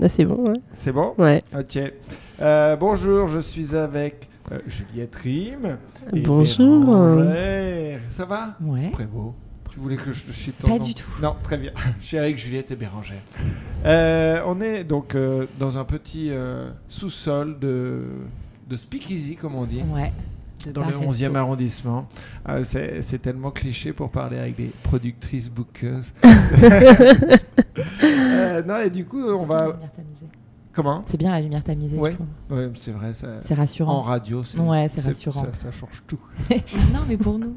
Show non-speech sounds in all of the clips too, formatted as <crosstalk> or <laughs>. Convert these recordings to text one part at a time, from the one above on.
Là, c'est bon. Ouais. C'est bon? Ouais. Ok. Euh, bonjour, je suis avec euh, Juliette Rime. et Bonjour. Bérangère. Ça va? Ouais. Prévost Tu voulais que je te chie ton Pas nom? du tout. Non, très bien. <laughs> Je suis avec Juliette et Bérangère. Euh, on est donc euh, dans un petit euh, sous-sol de, de speakeasy, comme on dit. Ouais. De Dans bar le resto. 11e arrondissement. Euh, c'est c'est tellement cliché pour parler avec des productrices bookeuses. <laughs> <laughs> Euh, non, et du coup, on C'est bien la va. lumière tamisée. Comment? C'est bien la lumière tamisée. Ouais. c'est vrai. Ça... C'est En rassurant. radio, c'est Ouais, c'est rassurant. Ça, ça change tout. <laughs> non, mais pour nous.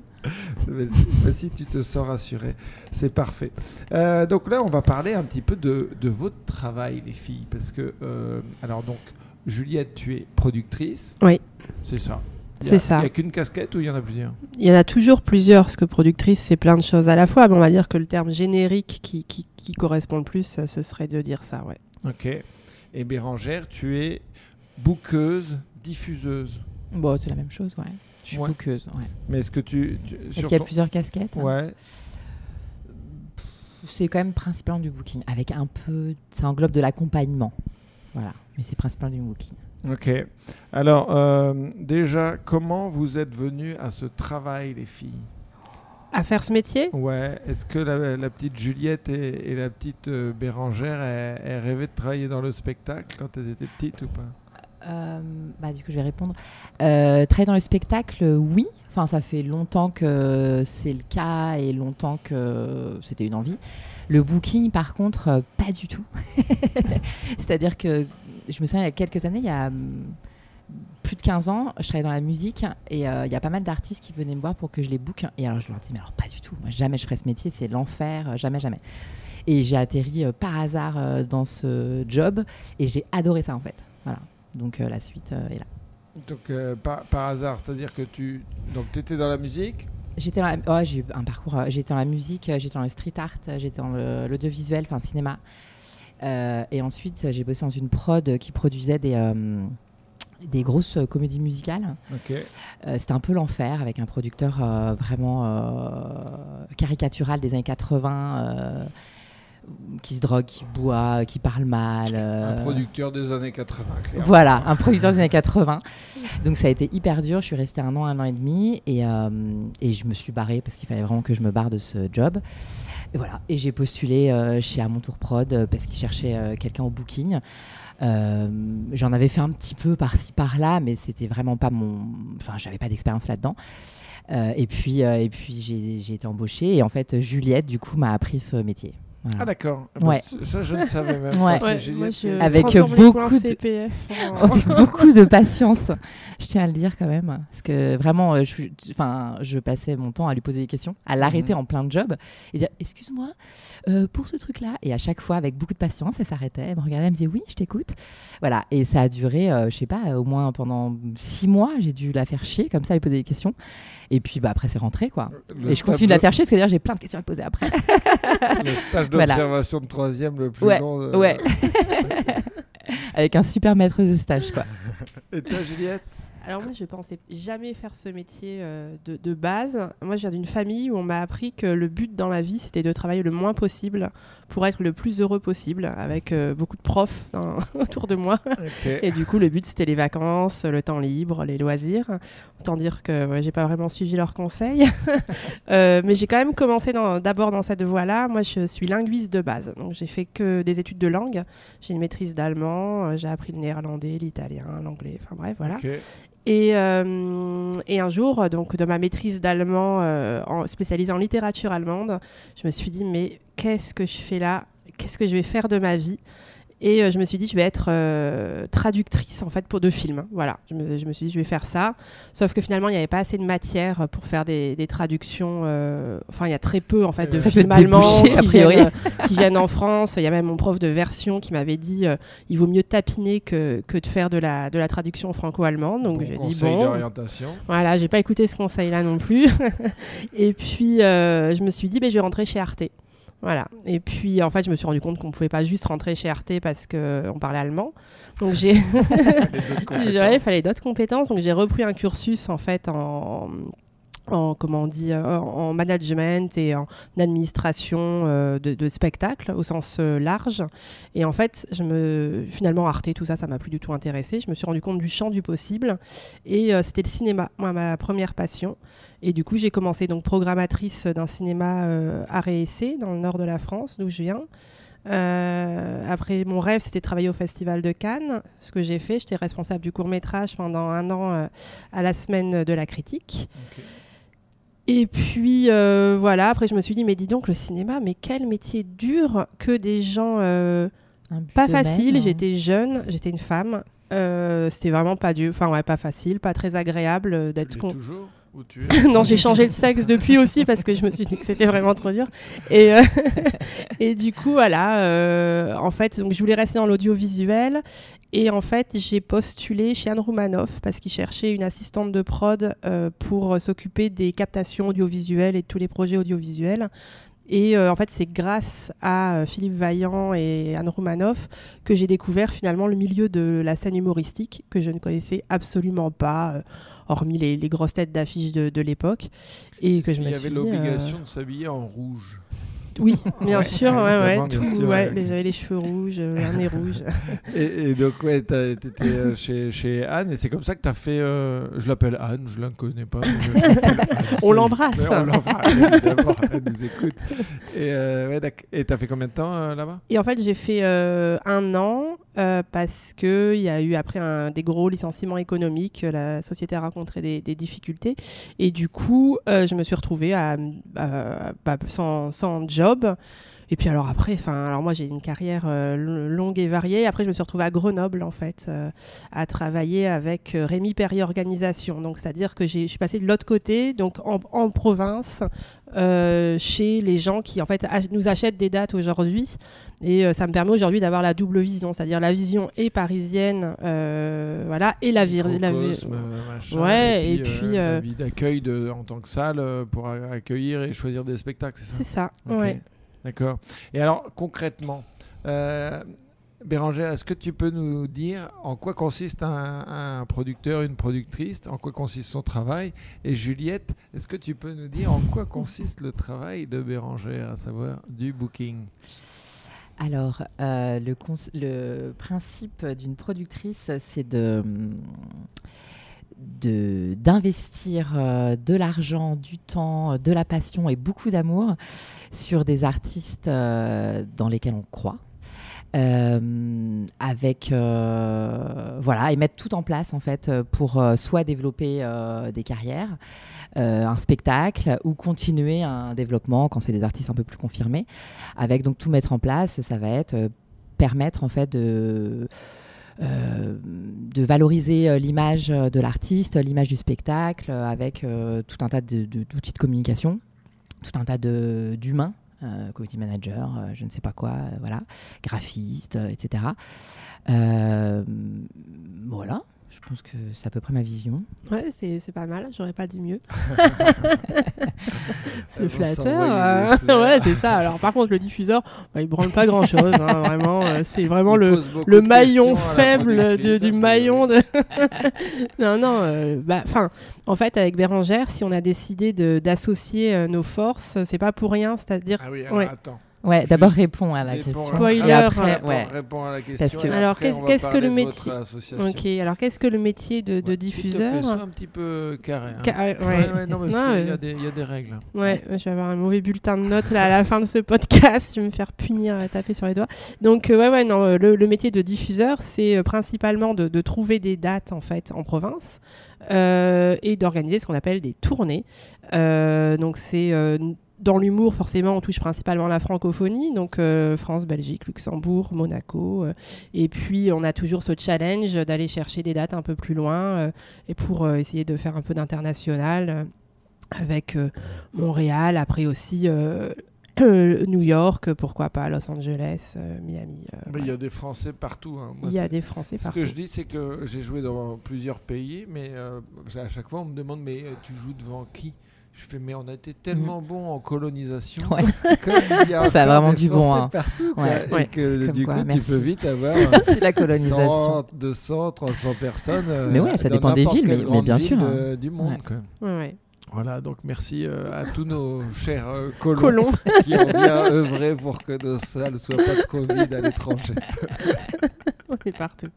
Mais si, mais si tu te sens rassuré, c'est parfait. Euh, donc là, on va parler un petit peu de, de votre travail, les filles, parce que euh, alors donc Juliette, tu es productrice. Oui. C'est ça. C'est ça. Il n'y a qu'une casquette ou il y en a plusieurs? Il y en a toujours plusieurs, parce que productrice, c'est plein de choses à la fois. Mais on va dire que le terme générique qui, qui, qui correspond le plus, ce serait de dire ça, ouais. Ok. Et Bérangère, tu es bouqueuse, diffuseuse? Bon, c'est la même chose, ouais. Je suis Ouais. bouqueuse, ouais. Mais est-ce que tu, tu- Est-ce qu'il y a ton- plusieurs casquettes Ouais. C'est quand même principalement du booking, avec un peu... Ça englobe de l'accompagnement. Voilà. Mais c'est principalement du booking. Ok. Alors, euh, déjà, comment vous êtes venus à ce travail, les filles? À faire ce métier? Ouais. Est-ce que la, la petite Juliette et, et la petite euh, Bérangère, elles, elles rêvaient de travailler dans le spectacle quand elles étaient petites ou pas? Euh, bah, du coup, je vais répondre. Euh, travailler dans le spectacle, oui. Enfin, ça fait longtemps que c'est le cas et longtemps que c'était une envie. Le booking, par contre, pas du tout. <laughs> C'est-à-dire que je me souviens, il y a quelques années, il y a hum, plus de 15 ans, je travaillais dans la musique et euh, il y a pas mal d'artistes qui venaient me voir pour que je les book. Et alors, je leur dis, mais alors pas du tout. Moi, jamais je ferais ce métier, c'est l'enfer, euh, jamais, jamais. Et j'ai atterri euh, par hasard euh, dans ce job et j'ai adoré ça, en fait. Voilà. Donc la suite est là. Donc, par, par hasard, c'est-à-dire que tu donc, étais dans la musique? J'étais dans la... ouais, j'ai eu un parcours. J'étais dans la musique, j'étais dans le street art, j'étais dans l'audiovisuel, enfin cinéma. Euh, et ensuite, euh, j'ai bossé dans une prod qui produisait des, euh, des grosses euh, comédies musicales. Euh, C'était un peu l'enfer avec un producteur euh, vraiment caricatural des années 80. euh, qui se drogue, qui boit, qui parle mal. Un producteur des années 80, clairement. Voilà, un producteur des années 80. Donc ça a été hyper dur. Je suis restée un an, un an et demi. Et, et je me suis barrée parce qu'il fallait vraiment que je me barre de ce job. Et voilà. Et j'ai postulé euh, chez À mon tour prod euh, parce qu'ils cherchaient euh, quelqu'un au booking. J'en avais fait un petit peu par-ci par-là, mais c'était vraiment pas mon. Enfin, j'avais pas d'expérience là-dedans. Et puis, et puis j'ai été embauchée. Et en fait, Juliette, du coup, m'a appris ce métier. Voilà. Ah d'accord. Ouais. Ça, je ne savais même Ouais. <laughs> pas. Ouais, moi, je Avec beaucoup de- en- <laughs> <laughs> avec beaucoup de patience, je tiens à le dire quand même, parce que vraiment, euh, je, enfin, je passais mon temps à lui poser des questions, à l'arrêter Mhm. en plein job et dire excuse-moi euh, pour ce truc-là, et à chaque fois avec beaucoup de patience, elle s'arrêtait, elle me regardait, elle me disait oui, je t'écoute, voilà, et ça a duré, euh, je sais pas, au moins pendant six mois, j'ai dû la faire chier comme ça, lui poser des questions, et puis bah après c'est rentré quoi, Le et je continue de la faire chier parce que d'ailleurs j'ai plein de questions à poser après. Le stage <laughs> Voilà. d'observation de troisième le plus Ouais, long. de- ouais. <laughs> avec un super maître de stage quoi. Et toi, Juliette? Alors moi, je pensais jamais faire ce métier euh, de, de base. Moi, je viens d'une famille où on m'a appris que le but dans la vie, c'était de travailler le moins possible pour être le plus heureux possible, avec euh, beaucoup de profs dans- <laughs> autour de moi. Et du coup, le but, c'était les vacances, le temps libre, les loisirs. Autant dire que ouais, j'ai pas vraiment suivi leurs conseils. <laughs> Euh, mais j'ai quand même commencé d'abord dans cette voie-là. Moi, je suis linguiste de base. Donc, j'ai fait que des études de langue. J'ai une maîtrise d'allemand, j'ai appris le néerlandais, l'italien, l'anglais. Enfin bref, voilà. Et, euh, et un jour, donc de ma maîtrise d'allemand euh, en- spécialisée en littérature allemande, je me suis dit mais qu'est-ce que je fais là? Qu'est-ce que je vais faire de ma vie? Et euh, je me suis dit je vais être euh, traductrice en fait pour de films. Voilà, je me, je me suis dit je vais faire ça. Sauf que finalement il n'y avait pas assez de matière pour faire des, des traductions. euh, Enfin il y a très peu en fait de films allemands qui priori. viennent, qui viennent en France. Il y a même mon prof de version qui m'avait dit euh, il vaut mieux tapiner que, que de faire de la, de la traduction franco-allemande. Donc Bon j'ai dit conseil bon. d'orientation. Voilà, j'ai pas écouté ce conseil-là non plus. <laughs> et puis euh, je me suis dit ben je vais rentrer chez Arte. Voilà. Et puis en fait je me suis rendu compte qu'on pouvait pas juste rentrer chez Arte parce que on parlait allemand. Donc j'ai <laughs> il <laughs> fallait d'autres compétences. Donc j'ai repris un cursus en fait en en comment on dit euh, en management et en administration euh, de, de spectacle au sens euh, large. Et en fait je me finalement Arte tout ça ça m'a plus du tout intéressé je me suis rendu compte du champ du possible et c'était le cinéma moi ma première passion. Et du coup j'ai commencé donc programmatrice d'un cinéma et essai dans le nord de la France d'où je viens. Après, mon rêve, c'était de travailler au Festival de Cannes. Ce que j'ai fait, j'étais responsable du court métrage pendant un an à la semaine de la critique. Et puis euh, voilà, après je me suis dit, mais dis donc, le cinéma, mais quel métier dur que des gens euh, pas de facile. même, hein. J'étais jeune, j'étais une femme. Euh, c'était vraiment pas dur, enfin ouais, pas facile, pas très agréable d'être con. toujours? Ou tu es <laughs> non, j'ai changé de sexe depuis aussi parce que je me suis dit que c'était vraiment trop dur. Et, euh, <laughs> et du coup, voilà, euh, en fait, donc je voulais rester dans l'audiovisuel. Et en fait, j'ai postulé chez Anne Roumanoff parce qu'il cherchait une assistante de prod euh, pour s'occuper des captations audiovisuelles et de tous les projets audiovisuels. Et euh, en fait, c'est grâce à euh, Philippe Vaillant et Anne Roumanoff que j'ai découvert finalement le milieu de la scène humoristique que je ne connaissais absolument pas, euh, hormis les, les grosses têtes d'affiches de, de l'époque. Et que je me y avait euh, l'obligation de s'habiller en rouge? Oui, <laughs> bien Ouais, sûr, ouais, ouais, bien tout, sûr, ouais, ouais. les- J'avais les cheveux rouges, euh, le nez rouge. <laughs> Et, et donc, ouais, t'étais euh, chez, chez Anne, et c'est comme ça que t'as fait. euh, je l'appelle Anne, je la connais pas. je Anne, <laughs> On l'embrasse. On l'embrasse, elle nous écoute. Et euh, t'as fait combien de temps euh, là-bas? Et en fait, j'ai fait euh, un an euh, parce qu'il y a eu après un, des gros licenciements économiques. La société a rencontré des, des difficultés. Et du coup, euh, je me suis retrouvée à, à- bah, sans, sans job. Et puis alors après, enfin, alors moi j'ai une carrière euh, longue et variée. Après, je me suis retrouvée à Grenoble en fait, euh, à travailler avec euh, Rémi Perrier Organisation. Donc, c'est-à-dire que je suis passée de l'autre côté, donc en province, euh, chez les gens qui en fait ach- nous achètent des dates aujourd'hui. Et euh, ça me permet aujourd'hui d'avoir la double vision, c'est-à-dire la vision est parisienne, euh, voilà, et la, vir- la machin, Ouais, et puis, d'accueil de- en tant que salle pour accueillir et choisir des spectacles, c'est ça? C'est ça, ouais. D'accord. Et alors, concrètement, Bérangère, est-ce que tu peux nous dire en quoi consiste un, producteur, une productrice, en quoi consiste son travail? Et Juliette, est-ce que tu peux nous dire en quoi consiste le travail de Bérangère, à savoir du booking? Alors, euh, le, principe d'une productrice, c'est de de- d'investir euh, de l'argent, du temps, de la passion et beaucoup d'amour sur des artistes euh, dans lesquels on croit. Euh, avec euh, voilà et mettre tout en place en fait euh, pour soit développer des carrières un spectacle ou continuer un développement quand c'est des artistes un peu plus confirmés. Avec donc tout mettre en place ça va être permettre en fait de de valoriser l'image de l'artiste, l'image du spectacle, avec tout un tas de- de- d'outils de, communication, tout un tas de- d'humains, community manager, euh, je ne sais pas quoi, euh, voilà, graphiste, euh, etc. Euh, voilà, je pense que c'est à peu près ma vision. Ouais, c'est c'est pas mal, j'aurais pas dit mieux. <laughs> <laughs> C'est flatteur. hein. <laughs> ouais, c'est ça. Alors, par contre, le diffuseur, bah, il branle pas grand chose. vraiment, euh, c'est vraiment Il le, le maillon faible de- du a maillon de. non, non. euh, bah, Enfin, en fait, avec Bérangère, si on a décidé de- d'associer euh, nos forces, c'est pas pour rien. C'est-à-dire. Ah oui, alors Ouais. attends. Ouais, d'abord réponds à la question. Spoiler, après, ouais. Réponds à la question. Parce que- Alors, qu'est-ce- que le métier. Ok. Alors, qu'est-ce que le métier de, de Ouais, diffuseur plaît, un petit peu carré. hein. Ca- ouais, Ouais, ouais. ouais, non, parce Non, qu'il y, euh, a des- il y a des règles. Ouais, je vais avoir un mauvais bulletin de notes là à la fin de ce podcast. Je vais me faire punir, euh, taper sur les doigts. Donc euh, ouais, ouais, non, le, le métier de diffuseur, c'est principalement de, de trouver des dates en fait en province euh, et d'organiser ce qu'on appelle des tournées. Euh, donc c'est euh, dans l'humour, forcément, on touche principalement la francophonie, donc euh, France, Belgique, Luxembourg, Monaco. euh, et puis, on a toujours ce challenge d'aller chercher des dates un peu plus loin euh, et pour essayer de faire un peu d'international avec Montréal, après aussi <clears throat> New York, pourquoi pas Los Angeles, euh, Miami. euh, Mais il y a des Français partout. hein. Moi, Il y a des Français Ce partout. que je dis, c'est que j'ai joué dans plusieurs pays, mais euh, qu'à chaque fois, on me demande Mais tu joues devant qui? Je fais Mais on a été tellement bons en colonisation. Ouais. Comme il y a <laughs> Ça a vraiment du bon, hein. partout. quoi. Ouais. Et Ouais. que Comme du quoi, coup, tu merci. peux vite avoir. <laughs> Merci la colonisation. 100, 200, 300 personnes. euh, <laughs> Mais ouais, ça dans dépend des villes, mais- bien ville sûr, de- du monde. Ouais. quoi. Ouais, ouais. Voilà, donc merci euh, à tous nos chers euh, colons, Colon. qui ont bien œuvré pour que nos salles ne soient pas trop vides à l'étranger. On est partout.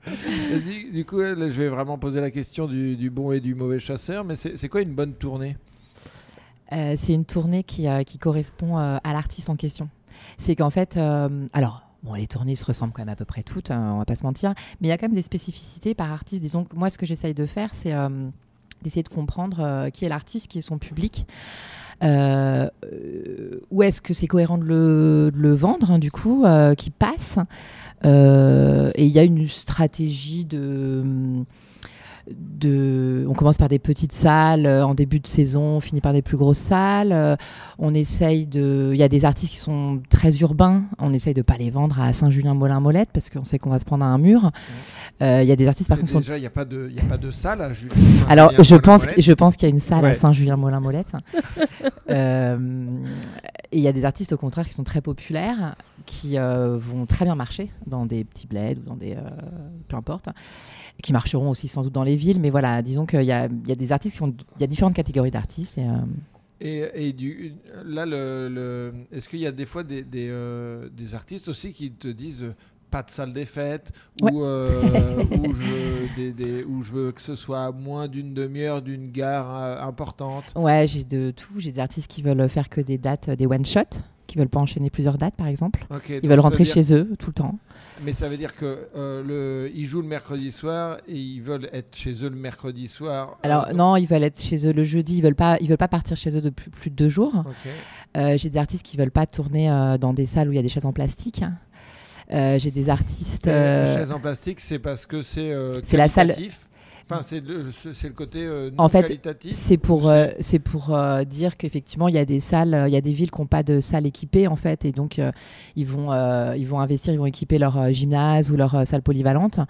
Et Du, du coup, là, je vais vraiment poser la question du, du bon et du mauvais chasseur, mais c'est quoi une bonne tournée? Euh, c'est une tournée qui, euh, correspond euh, à l'artiste en question. C'est qu'en fait, alors, bon, les tournées se ressemblent quand même à peu près toutes, hein, on va pas se mentir, mais il y a quand même des spécificités par artiste. Disons que moi, ce que j'essaye de faire, c'est d'essayer de comprendre qui est l'artiste, qui est son public. Euh, où est-ce que c'est cohérent de le, vendre, hein, du coup, qui passe Et il y a une stratégie de de, on commence par des petites salles euh, en début de saison, on finit par des plus grosses salles. euh, on essaye de, il y a des artistes qui sont très urbains, on essaye de pas les vendre à Saint-Julien-Molin-Molette parce qu'on sait qu'on va se prendre à un mur. Euh, Il y a des artistes par contre sont Déjà, il n'y a, pas de- il y a pas de salle à Julien. alors, je pense, je pense qu'il y a une salle à. Saint-Julien-Molin-Molette. <laughs> Euh, et il y a des artistes, au contraire, qui sont très populaires, qui euh, vont très bien marcher dans des petits bleds ou dans des. peu importe. Qui marcheront aussi sans doute dans les villes. Mais voilà, disons qu'il y a, des artistes qui ont. Il y a différentes catégories d'artistes. Et, euh, là, est-ce qu'il y a des fois des, euh, artistes aussi qui te disent pas de salle des fêtes Ouais. <laughs> ou, euh, je veux des, des- ou je veux que ce soit moins d'une demi-heure d'une gare euh, importante Ouais, j'ai de tout. J'ai des artistes qui veulent faire que des dates, des one-shot, qui veulent pas enchaîner plusieurs dates, par exemple. Ils veulent rentrer dire- chez eux tout le temps. Mais ça veut dire que euh, le, ils jouent le mercredi soir et ils veulent être chez eux le mercredi soir. Alors Euh, non, ils veulent être chez eux le jeudi. Ils veulent pas, ils veulent pas partir chez eux de plus, de deux jours. ok. Euh, j'ai des artistes qui veulent pas tourner euh, dans des salles où il y a des chaises en plastique. Euh, j'ai des artistes. Et euh, La chaise en plastique, c'est parce que c'est euh, C'est la salle- Enfin, c'est le, côté euh, non En fait. C'est pour, Ou euh, c'est pour euh, dire qu'effectivement, il y a des salles, il y a des villes qui n'ont pas de salles équipées, en fait, et donc ils, vont, ils vont investir, ils vont équiper leur gymnase ou leur salle polyvalente.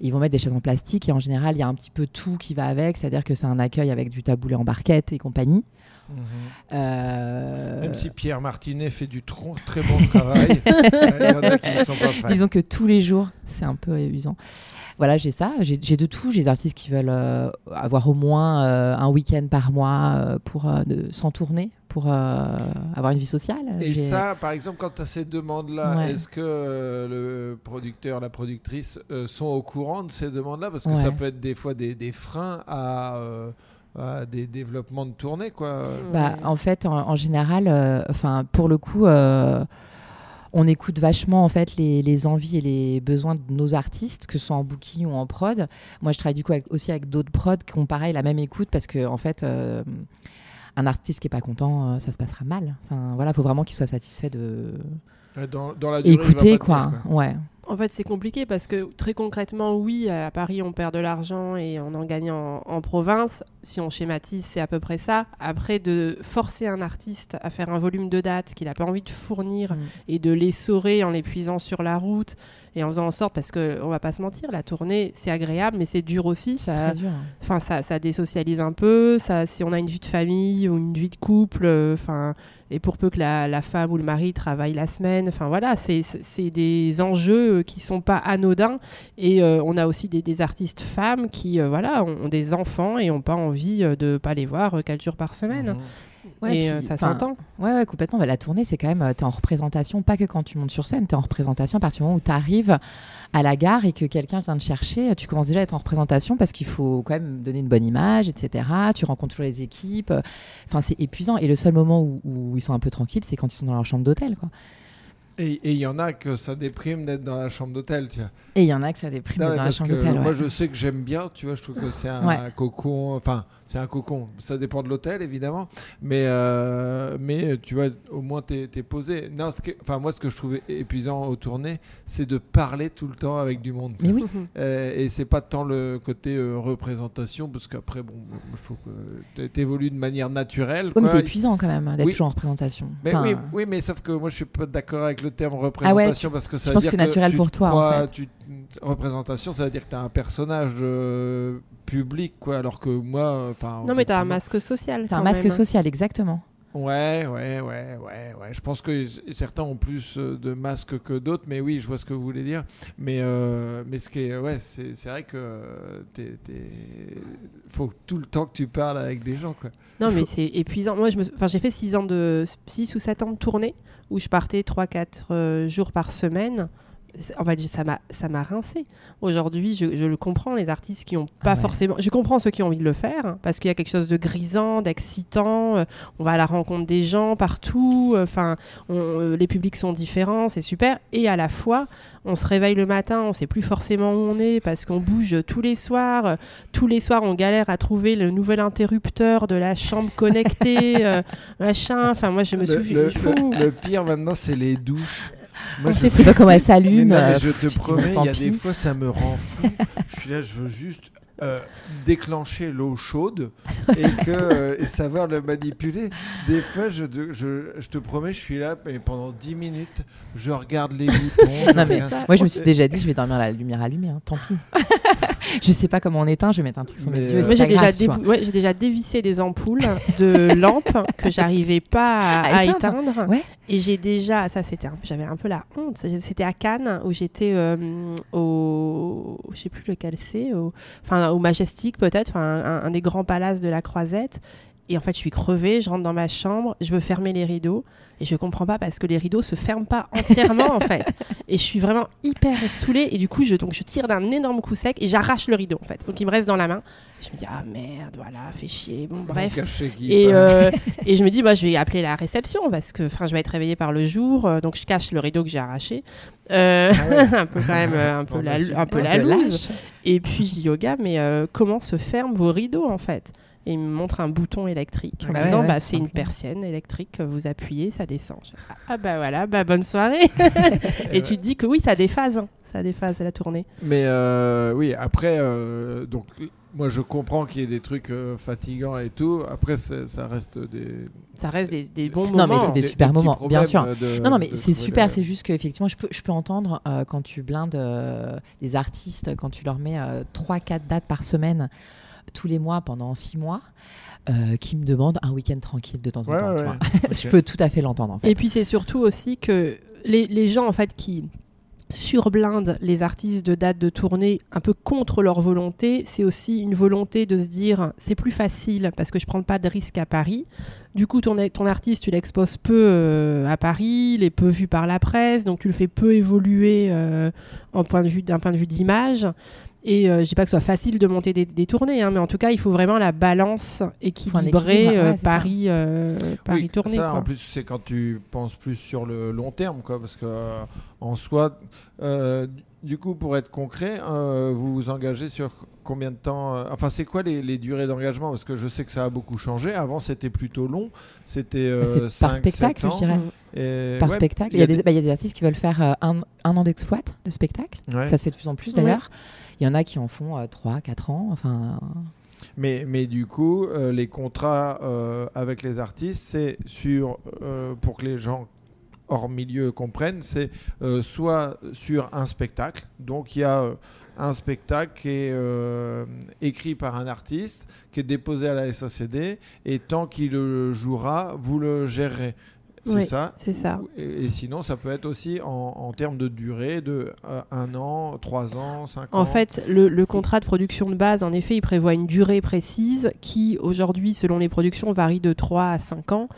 Ils vont mettre des chaises en plastique, et en général, il y a un petit peu tout qui va avec, c'est-à-dire que c'est un accueil avec du taboulet en barquette et compagnie. Euh, Même si Pierre Martinet fait du très bon travail, <laughs> il y en a qui ne sont pas fans. Disons que tous les jours, c'est un peu usant. Voilà, j'ai ça. J'ai de tout. J'ai des artistes qui veulent euh, avoir au moins euh, un week-end par mois pour sans tourner, pour avoir une vie sociale. Et ça, par exemple, quand tu as ces demandes-là, Ouais. est-ce que le producteur, la productrice sont au courant de ces demandes-là? Parce que Ouais. ça peut être des fois des, des freins à, à des développements de tournée. Quoi. Bah, en fait, en, en général, euh, enfin, pour le coup, euh, on écoute vachement en fait les, les envies et les besoins de nos artistes, que ce soit en booking ou en prod. Moi, je travaille du coup avec- aussi avec d'autres prods qui ont pareil la même écoute parce que en fait. euh, un artiste qui est pas content, euh, ça se passera mal. Enfin, voilà, faut vraiment qu'il soit satisfait de Dans, dans la durée, il va écouter, pas quoi. tenir, Ouais. En fait, c'est compliqué parce que très concrètement, oui, à Paris, on perd de l'argent et on en gagne en, en province. Si on schématise, c'est à peu près ça. Après, de forcer un artiste à faire un volume de dates qu'il n'a pas envie de fournir Mm. et de l'essorer en l'épuisant sur la route et en faisant en sorte, parce que on va pas se mentir, la tournée, c'est agréable, mais c'est dur aussi. Ça, dur. hein. enfin ça, ça désocialise un peu ça si on a une vie de famille ou une vie de couple euh, enfin et pour peu que la, la femme ou le mari travaille la semaine enfin voilà c'est des enjeux euh, qui sont pas anodins et euh, on a aussi des, des artistes femmes qui euh, voilà ont, ont des enfants et ont pas envie de pas les voir quatre jours par semaine Mhm. Ouais, et puis, euh, ça s'entend Ouais, ouais, complètement. Bah, la tournée, c'est quand même, tu es en représentation, pas que quand tu montes sur scène, tu es en représentation à partir du moment où tu arrives à la gare et que quelqu'un vient te chercher. Tu commences déjà à être en représentation parce qu'il faut quand même donner une bonne image, etc. Tu rencontres toujours les équipes. Enfin, c'est épuisant. Et le seul moment où, où ils sont un peu tranquilles, c'est quand ils sont dans leur chambre d'hôtel. quoi. Et il y en a que ça déprime d'être dans la chambre d'hôtel. tu vois. Et il y en a que ça déprime d'être dans la chambre d'hôtel. Moi, ouais. je sais que j'aime bien, tu vois, je trouve que c'est un Ouais. cocon. Enfin, c'est un cocon. Ça dépend de l'hôtel, évidemment. Mais, euh, mais tu vois, au moins, tu es, posé. Non, ce que- enfin, moi, ce que je trouvais épuisant aux tournées, c'est de parler tout le temps avec du monde. Mais oui. <laughs> Euh, et c'est pas tant le côté euh, représentation, parce qu'après, bon, moi, je trouve que tu évolues de manière naturelle. Ouais, mais c'est épuisant quand même d'être Oui. toujours en représentation. Mais Enfin, oui, oui, mais sauf que moi je suis pas d'accord avec le terme représentation parce que ça je veut pense dire que c'est naturel tu pour toi, en crois- fait. tu- représentation, ça veut dire que tu as un personnage euh, public, quoi, alors que moi, enfin. non mais t'as un objectivement- masque social T'as un quand masque même, hein. social, exactement. Ouais, ouais, ouais, ouais, ouais. Je pense que certains ont plus euh, de masques que d'autres, mais oui, je vois ce que vous voulez dire. Mais, euh, mais ce qui est, ouais, c'est c'est vrai que euh, t'es, t'es- faut tout le temps que tu parles avec des gens, quoi. Non, mais Faut- c'est épuisant. Moi, je me... enfin, j'ai fait 6 ans de 6 ou 7 ans de tournée où je partais 3-4 jours par semaine. En fait, ça m'a ça m'a rincé. Aujourd'hui, je, je le comprends, les artistes qui ont pas Ah ouais. forcément. Je comprends ceux qui ont envie de le faire hein, parce qu'il y a quelque chose de grisant, d'excitant. euh, on va à la rencontre des gens partout. euh, Enfin, euh, les publics sont différents, c'est super. Et à la fois, on se réveille le matin, on sait plus forcément où on est parce qu'on bouge tous les soirs. Tous les soirs, on galère à trouver le nouvel interrupteur de la chambre connectée, <laughs> machin. Enfin, moi, je me le- le pire maintenant, c'est les douches. Moi, On je sait sais- pas comment elle <laughs> Mais s'allume. non, mais euh, je te <laughs> promets, il y a des fois, ça me rend fou. je suis là, je veux juste euh, déclencher l'eau chaude <laughs> et, que, euh, et savoir le manipuler. Des fois, je, te- je, je te promets, je suis là, mais pendant 10 minutes, je regarde les boutons. <laughs> Non, mais moi, je me suis déjà dit, je vais dormir la lumière allumée, hein, tant pis. <laughs> je sais pas comment on éteint, je vais mettre un truc sur mes Mais, yeux. euh, Moi, j'ai déjà, ouais, dévissé des ampoules de lampes que j'arrivais pas à, À à éteindre. Ouais. Et j'ai déjà, ça c'était, un- j'avais un peu la honte. C'était à Cannes où j'étais euh, au, je sais plus lequel c'est, au, enfin au Majestic peut-être, enfin un, un des grands palaces de la Croisette. Et en fait, je suis crevée, je rentre dans ma chambre, je veux fermer les rideaux et je comprends pas parce que les rideaux se ferment pas entièrement en fait. <laughs> Et je suis vraiment hyper saoulée et du coup, je, donc, je tire d'un énorme coup sec et j'arrache le rideau en fait. Donc il me reste dans la main. Je me dis ah merde, voilà, fait chier. Bon bref. Et, euh, <laughs> et je me dis, bah, je vais appeler la réception parce que enfin, je vais être réveillée par le jour. euh, donc je cache le rideau que j'ai arraché. Euh, Ah ouais. <laughs> un peu quand même, euh, un peu la, un peu la loose. Et puis je dis au gars, mais euh, comment se ferment vos rideaux en fait? Et il me montre un bouton électrique en Bah disant ouais, bah, c'est une persienne électrique, vous appuyez, ça descend. Ah, ah, bah voilà, bah bonne soirée. <laughs> et tu te dis que oui, ça déphase, hein. ça déphase la tournée. Mais euh, oui, après, euh, donc moi je comprends qu'il y ait des trucs euh, fatigants et tout. Après, ça reste des. Ça reste des, des bons Non, mais moments. c'est des des- super des moments, bien sûr. euh, de- Non, non, mais c'est super. le- C'est juste qu'effectivement, je peux, je peux entendre euh, quand tu blindes euh, des artistes, quand tu leur mets 3-4 dates par semaine, tous les mois, pendant 6 mois, euh, qui me demandent un week-end tranquille de temps en Ouais, temps. tu vois. <laughs> je peux tout à fait l'entendre, en fait. Et puis c'est surtout aussi que les, les gens en fait qui surblindent les artistes de date de tournée un peu contre leur volonté, c'est aussi une volonté de se dire c'est plus facile parce que je prends pas de risque à Paris. Du coup, ton, artiste, tu l'exposes peu euh, à Paris, il est peu vu par la presse, donc tu le fais peu évoluer euh, d'un point de vue d'image. Et euh, je dis pas que ce soit facile de monter des, des tournées, hein, mais en tout cas, il faut vraiment la balance équilibrée ouais, euh. Paris, euh, Paris Oui, tournée. ça, quoi. en plus, c'est quand tu penses plus sur le long terme, quoi, parce que euh, en soi, euh, du coup, pour être concret, euh, vous vous engagez sur combien de temps euh, Enfin, c'est quoi les, les durées d'engagement? Parce que je sais que ça a beaucoup changé. Avant, c'était plutôt long. C'était euh, par 5, spectacle, 7 ans. je dirais. Et Par ouais, spectacle. Il y, a des, bah, il y a des artistes qui veulent faire euh, un, un an d'exploit de spectacle. Ouais. Ça se fait de plus en plus d'ailleurs. Il y en a qui en font 3, 4 ans. Enfin, Mais, mais du coup, euh, les contrats euh, avec les artistes, c'est sur, euh, pour que les gens hors milieu comprennent, c'est euh, soit sur un spectacle, donc il y a euh, un spectacle qui est euh, écrit par un artiste, qui est déposé à la SACD, et tant qu'il le jouera, vous le gérerez. C'est Oui, ça c'est ça. Et, et sinon, ça peut être aussi en, en termes de durée, de euh, un an, trois ans, cinq ans. En fait, le, le contrat de production de base, en effet, il prévoit une durée précise qui, aujourd'hui, selon les productions, varie de 3 à 5 ans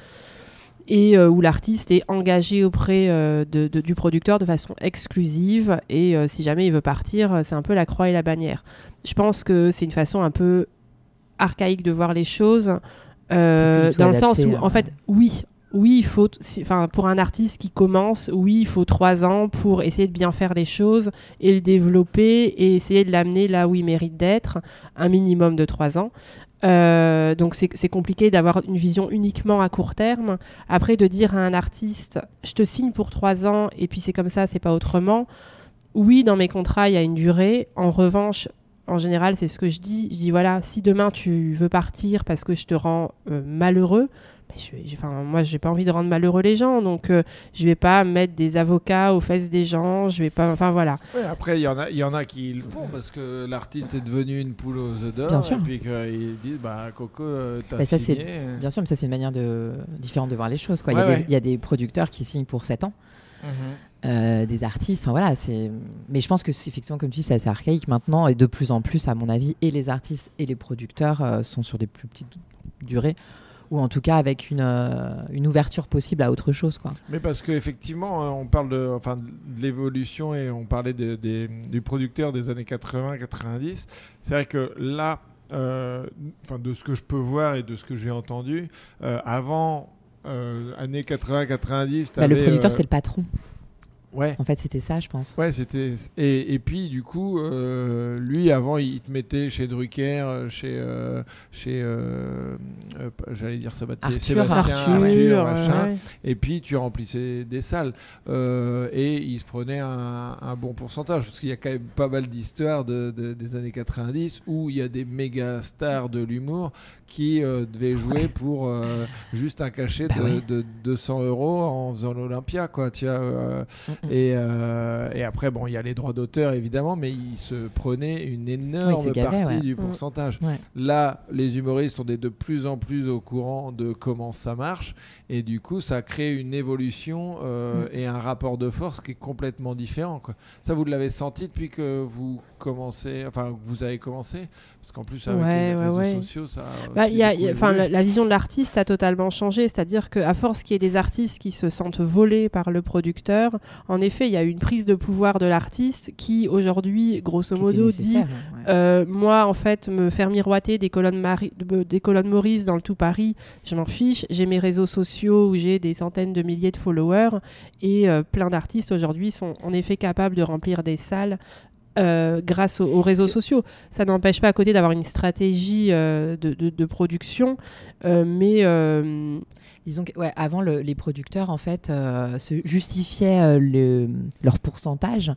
et euh, où l'artiste est engagé auprès euh, de- de- du producteur de façon exclusive et euh, si jamais il veut partir, c'est un peu la croix et la bannière. Je pense que c'est une façon un peu archaïque de voir les choses euh, dans le sens où, en hein. fait, oui, oui, il faut, enfin, pour un artiste qui commence, oui, il faut trois ans pour essayer de bien faire les choses et le développer et essayer de l'amener là où il mérite d'être, un minimum de trois ans. Euh, donc c'est compliqué d'avoir une vision uniquement à court terme. Après, de dire à un artiste, je te signe pour trois ans et puis c'est comme ça, c'est pas autrement. Oui, dans mes contrats, il y a une durée. En revanche, en général, c'est ce que je dis. Je dis voilà, si demain tu veux partir parce que je te rends euh, malheureux, je, je- enfin, moi, j'ai pas envie de rendre malheureux les gens, donc euh, je vais pas mettre des avocats aux fesses des gens. Je vais pas, enfin voilà. Ouais, après, il y, en a- il y en a qui le font parce que l'artiste est devenu une poule aux œufs d'or. Bien sûr. Et puis qu'ils disent bah, Coco, euh, t'as Bah, ça, signé. Bien sûr, mais ça c'est une manière de différente de voir les choses. Quoi. il, y Ouais, a des, ouais. il y a des producteurs qui signent pour 7 ans. Mhm. euh, des artistes. Enfin voilà, c'est. Mais je pense que c'est effectivement, comme tu dis, c'est assez archaïque maintenant et de plus en plus, à mon avis, et les artistes et les producteurs euh, sont sur des plus petites durées ou en tout cas avec une, euh, une ouverture possible à autre chose, quoi. Mais parce qu'effectivement, euh, on parle de, enfin, de l'évolution et on parlait de- du producteur des années 80-90. C'est vrai que là, euh, enfin, de ce que je peux voir et de ce que j'ai entendu, euh, avant euh, années 80-90, Bah, le producteur, euh, c'est le patron. Ouais. En fait, c'était ça, je pense. Ouais, c'était et, et puis du coup, euh, lui avant, il te mettait chez Drucker, euh, chez euh, chez euh, j'allais dire Sabatier, Arthur, Sébastien, Arthur, Arthur, machin. ouais. Et puis tu remplissais des salles et il se prenait un, un bon pourcentage parce qu'il y a quand même pas mal d'histoires de, de- des années 90 où il y a des méga stars de l'humour qui euh, devaient jouer pour euh, juste un cachet Bah de, ouais. de 200 euros en faisant l'Olympia quoi. Euh, Mm, mm. et, et après, bon, il y a les droits d'auteur évidemment, mais ils se prenaient une énorme partie ouais. du Mm. pourcentage. Ouais. Là, les humoristes sont de plus en plus au courant de comment ça marche, et du coup, ça crée une évolution Mm. et un rapport de force qui est complètement différent. Quoi. Ça, vous l'avez senti depuis que vous commencez, enfin, que vous avez commencé, parce qu'en plus avec Ouais, les réseaux sociaux, ça. Bah, y a- y a- la, la vision de l'artiste a totalement changé, c'est-à-dire qu'à force qu'il y ait des artistes qui se sentent volés par le producteur, en effet, il y a une prise de pouvoir de l'artiste qui, aujourd'hui, grosso modo, dit ouais. euh, moi, en fait, me faire miroiter des colonnes, Mari- de- des colonnes Maurice dans le tout Paris, je m'en fiche. J'ai mes réseaux sociaux où j'ai des centaines de milliers de followers et euh, plein d'artistes aujourd'hui sont en effet capables de remplir des salles. Euh, grâce aux, aux réseaux sociaux. Ça n'empêche pas à côté d'avoir une stratégie euh, de, de- de production, euh, mais Disons que ouais, avant, le- les producteurs en fait se justifiaient le- leur pourcentage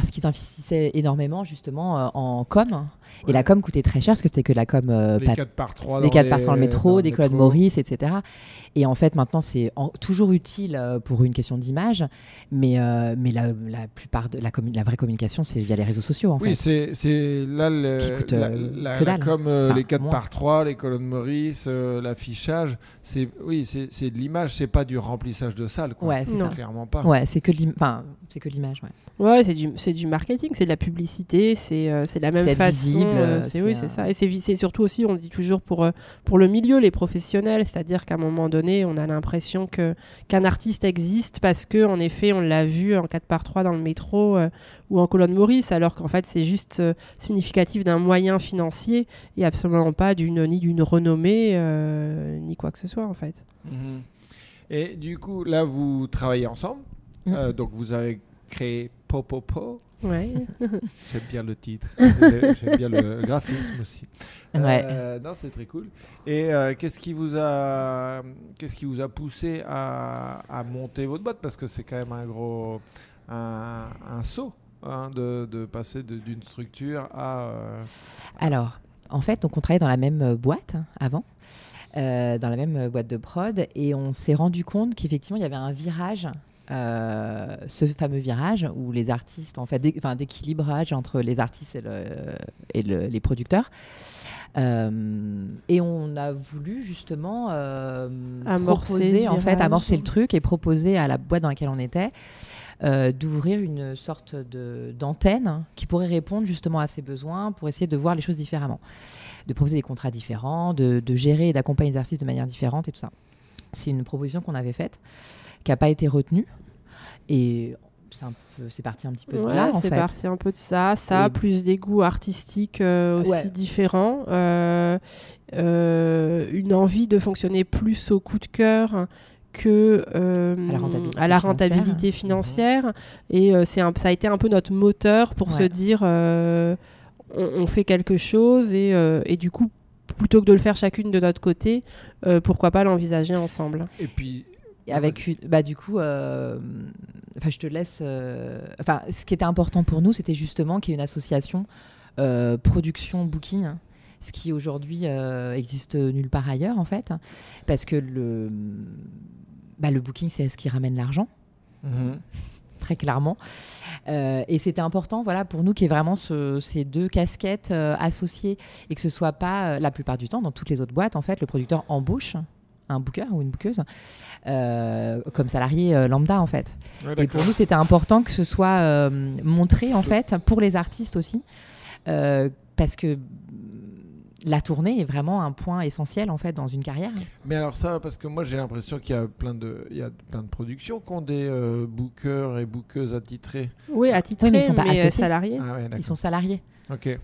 parce qu'ils investissaient énormément justement euh, en com. Et la com coûtait très cher parce que c'était que la com euh, les pas- 4 par 3 les 4 par dans le métro, des Claude Maurice, etc. Et en fait, maintenant, c'est en- toujours utile euh, pour une question d'image, mais, euh, mais la, la plupart de la, vraie communication, c'est via les réseaux sociaux, en Oui, c'est c'est là le, Qui coûte, la, euh, com, euh, Enfin, les 4 moins. par 3 les colonnes Maurice, euh, l'affichage, c'est oui, c'est c'est de l'image, c'est pas du remplissage de salle quoi. Ouais, c'est. Clairement pas. Ouais, c'est que l'im- enfin, c'est que l'image, ouais. ouais, c'est du, c'est du marketing, c'est de la publicité, c'est euh, c'est la même façon. visible, euh, euh, c'est oui, euh, c'est ça. Et c'est surtout aussi, on dit toujours pour euh, pour le milieu, les professionnels, c'est-à-dire qu'à un moment donné, on a l'impression que qu'un artiste existe parce que en effet, on l'a vu en 4 par 3 dans le métro euh, ou en colonne Maurice, alors qu'en fait, c'est juste euh, significatif d'un moyen financier et absolument pas d'une ni d'une renommée euh, ni quoi que ce soit en fait. Mhm. Et du coup, là, vous travaillez ensemble. Mm. Euh, donc, vous avez créé Popopo. Ouais. <laughs> J'aime bien le titre. <laughs> J'aime bien le graphisme aussi. Ouais. Euh, non, c'est très cool. Et euh, qu'est-ce qui vous a, qu'est-ce qui vous a poussé à, à monter votre boîte? Parce que c'est quand même un gros, un, un saut hein, de, de passer d'une structure à. euh, Alors, en fait, donc on travaillait dans la même boîte hein, avant, euh, dans la même boîte de prod, et on s'est rendu compte qu'effectivement, il y avait un virage. Euh, ce fameux virage où les artistes, en fait, d'équilibrage entre les artistes et, le- et le- les producteurs. Euh, et on a voulu justement euh, Amorcer proposer, en fait, amorcer le truc et proposer à la boîte dans laquelle on était d'ouvrir une sorte d'antenne qui pourrait répondre justement à ces besoins pour essayer de voir les choses différemment, de proposer des contrats différents, de, de gérer et d'accompagner les artistes de manière différente et tout ça. C'est une proposition qu'on avait faite, qui n'a pas été retenue. Et c'est parti un petit peu de Ouais, là, en c'est parti un peu de ça, ça, Et- plus des goûts artistiques euh, aussi Ouais. différents, euh, euh, une envie de fonctionner plus au coup de cœur que euh, À la rentabilité à la financière. rentabilité financière. Et euh, c'est un- ça a été un peu notre moteur pour se dire euh, on, on fait quelque chose et, euh, et du coup, plutôt que de le faire chacune de notre côté, euh, pourquoi pas l'envisager ensemble Et puis. Et avec une- bah du coup euh, enfin je te laisse euh, enfin ce qui était important pour nous c'était justement qu'il y ait une association euh, production booking ce qui aujourd'hui existe nulle part ailleurs en fait, parce que le, bah, le booking c'est ce qui ramène l'argent. Mhm. <laughs> Très clairement. Euh, et c'était important voilà, pour nous qu'il y ait vraiment ce- ces deux casquettes euh, associées et que ce soit pas, euh, la plupart du temps, dans toutes les autres boîtes, en fait, le producteur embauche un booker ou une bookeuse euh, comme salarié euh, lambda en fait. Ouais, Et pour nous, c'était important que ce soit euh, montré, en fait, pour les artistes aussi, euh, parce que la tournée est vraiment un point essentiel, en fait, dans une carrière. Mais alors ça, parce que moi j'ai l'impression qu'il y a plein de, il y a plein de productions qui ont des euh, bookers et bookeuses attitrés. Oui, attitrés, Oui, mais mais, ils sont pas associés. salariés. Ah ouais, Ils sont salariés. Ok.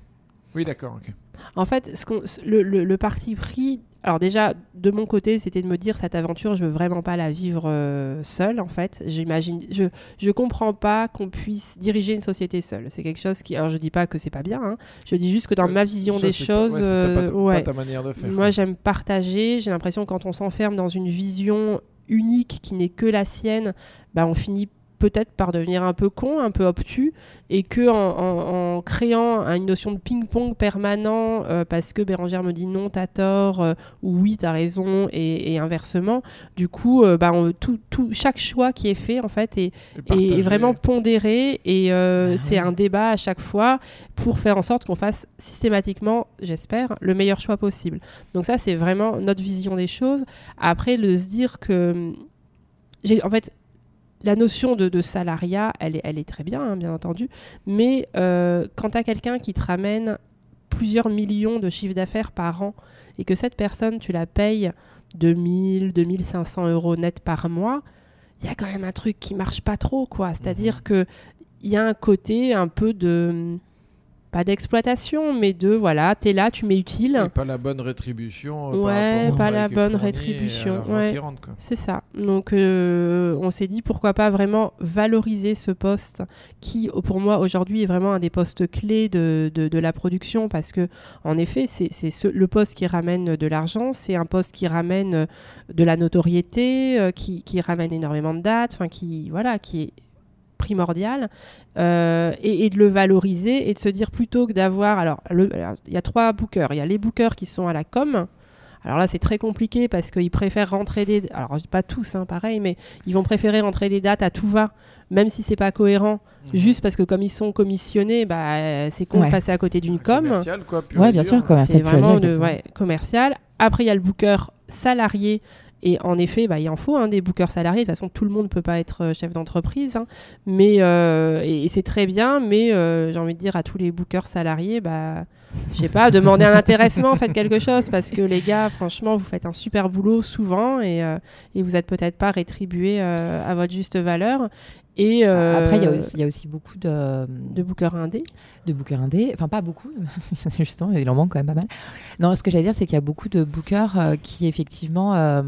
Oui, d'accord. Ok. En fait, ce qu'on- le, le- le parti pris, alors déjà, de mon côté, c'était de me dire cette aventure, je veux vraiment pas la vivre euh, seule, en fait. J'imagine, je, je comprends pas qu'on puisse diriger une société seule. C'est quelque chose qui, alors je dis pas que c'est pas bien, hein. je dis juste que dans Euh, ma vision ça, des pas- choses, ouais, pas euh, ta- ouais. pas ta manière de faire. Moi, j'aime partager. J'ai l'impression que quand on s'enferme dans une vision unique qui n'est que la sienne, bah, on finit peut-être par devenir un peu con, un peu obtus, et que en, en- en créant un- une notion de ping-pong permanent, euh, parce que Bérangère me dit non, t'as tort, euh, ou oui, t'as raison, et, et inversement, du coup, euh, bah, on- tout, tout, chaque choix qui est fait, en fait, est, vraiment pondéré et euh, Bah c'est ouais. un débat à chaque fois pour faire en sorte qu'on fasse systématiquement, j'espère, le meilleur choix possible. Donc ça, c'est vraiment notre vision des choses. Après, le se dire que... En fait, la notion de, de salariat, elle est, elle est très bien, hein, bien entendu, mais euh, quand tu as quelqu'un qui te ramène plusieurs millions de chiffres d'affaires par an et que cette personne, tu la payes 2000, 2500 euros net par mois, il y a quand même un truc qui marche pas trop, quoi. C'est-à-dire que il y a un côté un peu de pas d'exploitation, mais de voilà, t'es là, tu m'es utile. Et pas la bonne rétribution. euh, Ouais, pas la bonne rétribution, ouais. C'est ça. Donc, euh, on s'est dit pourquoi pas vraiment valoriser ce poste qui, pour moi, aujourd'hui, est vraiment un des postes clés de, de, de la production parce que, en effet, c'est c'est ce- le poste qui ramène de l'argent, c'est un poste qui ramène euh, de la notoriété, euh, qui, qui ramène énormément de dates, enfin, qui, voilà, qui est primordial euh, et, et de le valoriser et de se dire plutôt que d'avoir alors il y a trois bookers il y a les bookers qui sont à la com alors là, c'est très compliqué parce qu'ils préfèrent rentrer des. Alors, pas tous, hein, pareil, mais ils vont préférer rentrer des dates à tout va, même si c'est pas cohérent, Mhm. juste parce que comme ils sont commissionnés, bah, c'est con Ouais. de passer à côté d'une com. Commercial, quoi, Ouais, bien sûr, commercial. C'est vraiment le ouais, commercial. Après, il y a le booker salarié. Et en effet, bah, il en faut hein, des bookers salariés. De toute façon, tout le monde ne peut pas être euh, chef d'entreprise. hein. Mais, euh, et, c'est très bien, mais euh, j'ai envie de dire à tous les bookers salariés, bah, je sais pas, demandez un intéressement, faites quelque chose. Parce que les gars, franchement, vous faites un super boulot souvent et, et vous n'êtes peut-être pas rétribués euh, à votre juste valeur. Et, euh, Après, il y, a aussi- il y a aussi beaucoup de, de bookers indés. de bookers indés. Enfin, pas beaucoup, <laughs> justement, il en manque quand même pas mal. Non, ce que j'allais dire, c'est qu'il y a beaucoup de bookers euh, qui, effectivement, euh,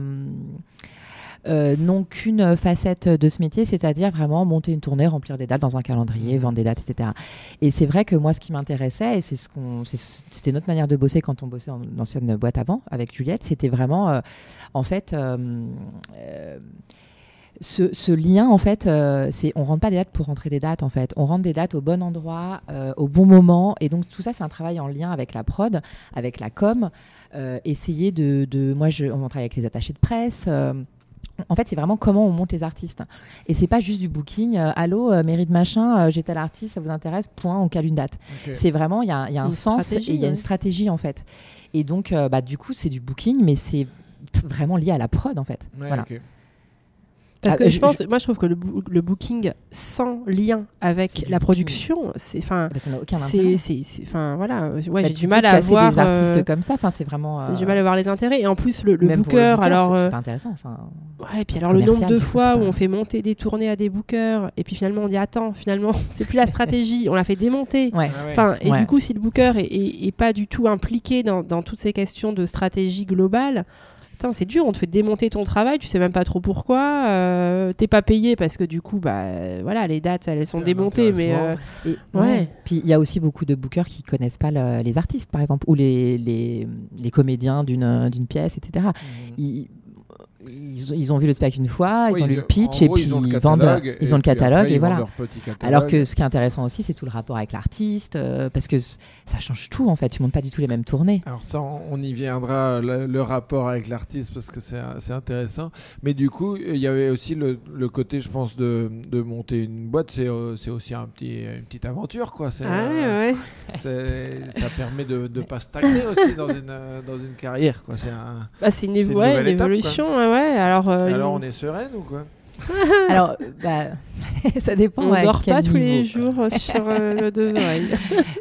euh, n'ont qu'une facette de ce métier, c'est-à-dire vraiment monter une tournée, remplir des dates dans un calendrier, vendre des dates, etc. Et c'est vrai que moi, ce qui m'intéressait, et c'est ce qu'on, c'était notre manière de bosser quand on bossait dans l'ancienne boîte avant, avec Juliette, c'était vraiment, euh, en fait, euh, euh, ce, ce lien, en fait, euh, c'est on rentre pas des dates pour rentrer des dates, en fait. On rentre des dates au bon endroit, euh, au bon moment. Et donc, tout ça, c'est un travail en lien avec la prod, avec la com. Euh, essayer de, de- Moi, je, on travaille avec les attachés de presse. euh, en fait, c'est vraiment comment on monte les artistes. Et c'est pas juste du booking. euh, Allô, euh, mairie de machin, euh, j'ai tel artiste, ça vous intéresse Point, on cale une date. C'est vraiment, il y a, il y a un sens et il y a une stratégie, en fait. Et donc, euh, bah, du coup, c'est du booking, mais c'est vraiment lié à la prod, en fait. Ouais, voilà. Parce Ah, que je- je pense, je- moi je trouve que le, boo- le booking sans lien avec la production, c'est enfin, ça n'a aucun c'est, enfin voilà, euh, ouais, Bah, j'ai du mal à voir des artistes euh, comme ça. Enfin, c'est vraiment. euh, j'ai du mal à voir les intérêts. Et en plus le, booker, alors c'est- euh, pas intéressant. Enfin, ouais, et puis alors le nombre de coup, fois où pas- on fait monter des tournées à des bookers, et puis finalement on dit attends, finalement <laughs> c'est plus la stratégie, on l'a fait démonter. ouais. Enfin, et Ouais. du coup, si le booker est, est- est pas du tout impliqué dans, dans toutes ces questions de stratégie globale, putain, c'est dur, on te fait démonter ton travail, tu sais même pas trop pourquoi, euh, t'es pas payé parce que du coup, bah voilà, les dates elles sont démontées, mais euh, Et, Ouais. Puis il y a aussi beaucoup de bookers qui connaissent pas le- les artistes, par exemple, ou les, les, les comédiens d'une d'une pièce, etc. Ils- ils, ils ont vu le spec une fois, Oui, ils ont lu le pitch et gros, puis ils ont le vendent, catalogue, ils ont le catalogue après, et voilà. catalogue. Alors que ce qui est intéressant aussi, c'est tout le rapport avec l'artiste, euh, parce que ça change tout en fait. Tu montes pas du tout les mêmes tournées. Alors ça, on y viendra, le, le rapport avec l'artiste, parce que c'est intéressant. Mais du coup, il y avait aussi le, le côté, je pense, de, de monter une boîte, c'est euh, c'est aussi un petit, une petite aventure, quoi. Ah euh, ouais. ça permet de ne pas stagner aussi dans une, dans une carrière, quoi. C'est un... Bah, c'est une, ouais, étape, évolution, ouais, ouais. Alors, euh, Alors, on est sereine ou quoi? <laughs> Alors, bah, <laughs> ça dépend. on dort pas tous les jours euh, sur euh, nos deux oreilles.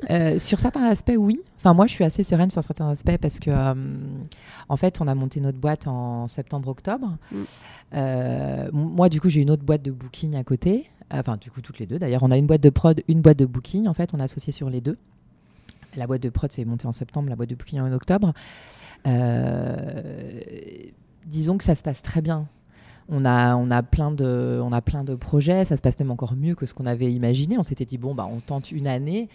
Euh, sur certains aspects, oui. Enfin, moi, je suis assez sereine sur certains aspects parce que, euh, en fait, on a monté notre boîte en septembre-octobre. Mm. Euh, moi, du coup, j'ai une autre boîte de booking à côté. Enfin, du coup, toutes les deux. D'ailleurs, on a une boîte de prod, une boîte de booking. En fait, on est associé sur les deux. La boîte de prod, c'est monté en septembre. La boîte de booking en octobre. Euh, disons que ça se passe très bien. On a, on, a plein de, on a plein de projets, ça se passe même encore mieux que ce qu'on avait imaginé. On s'était dit, bon, bah, on tente une année.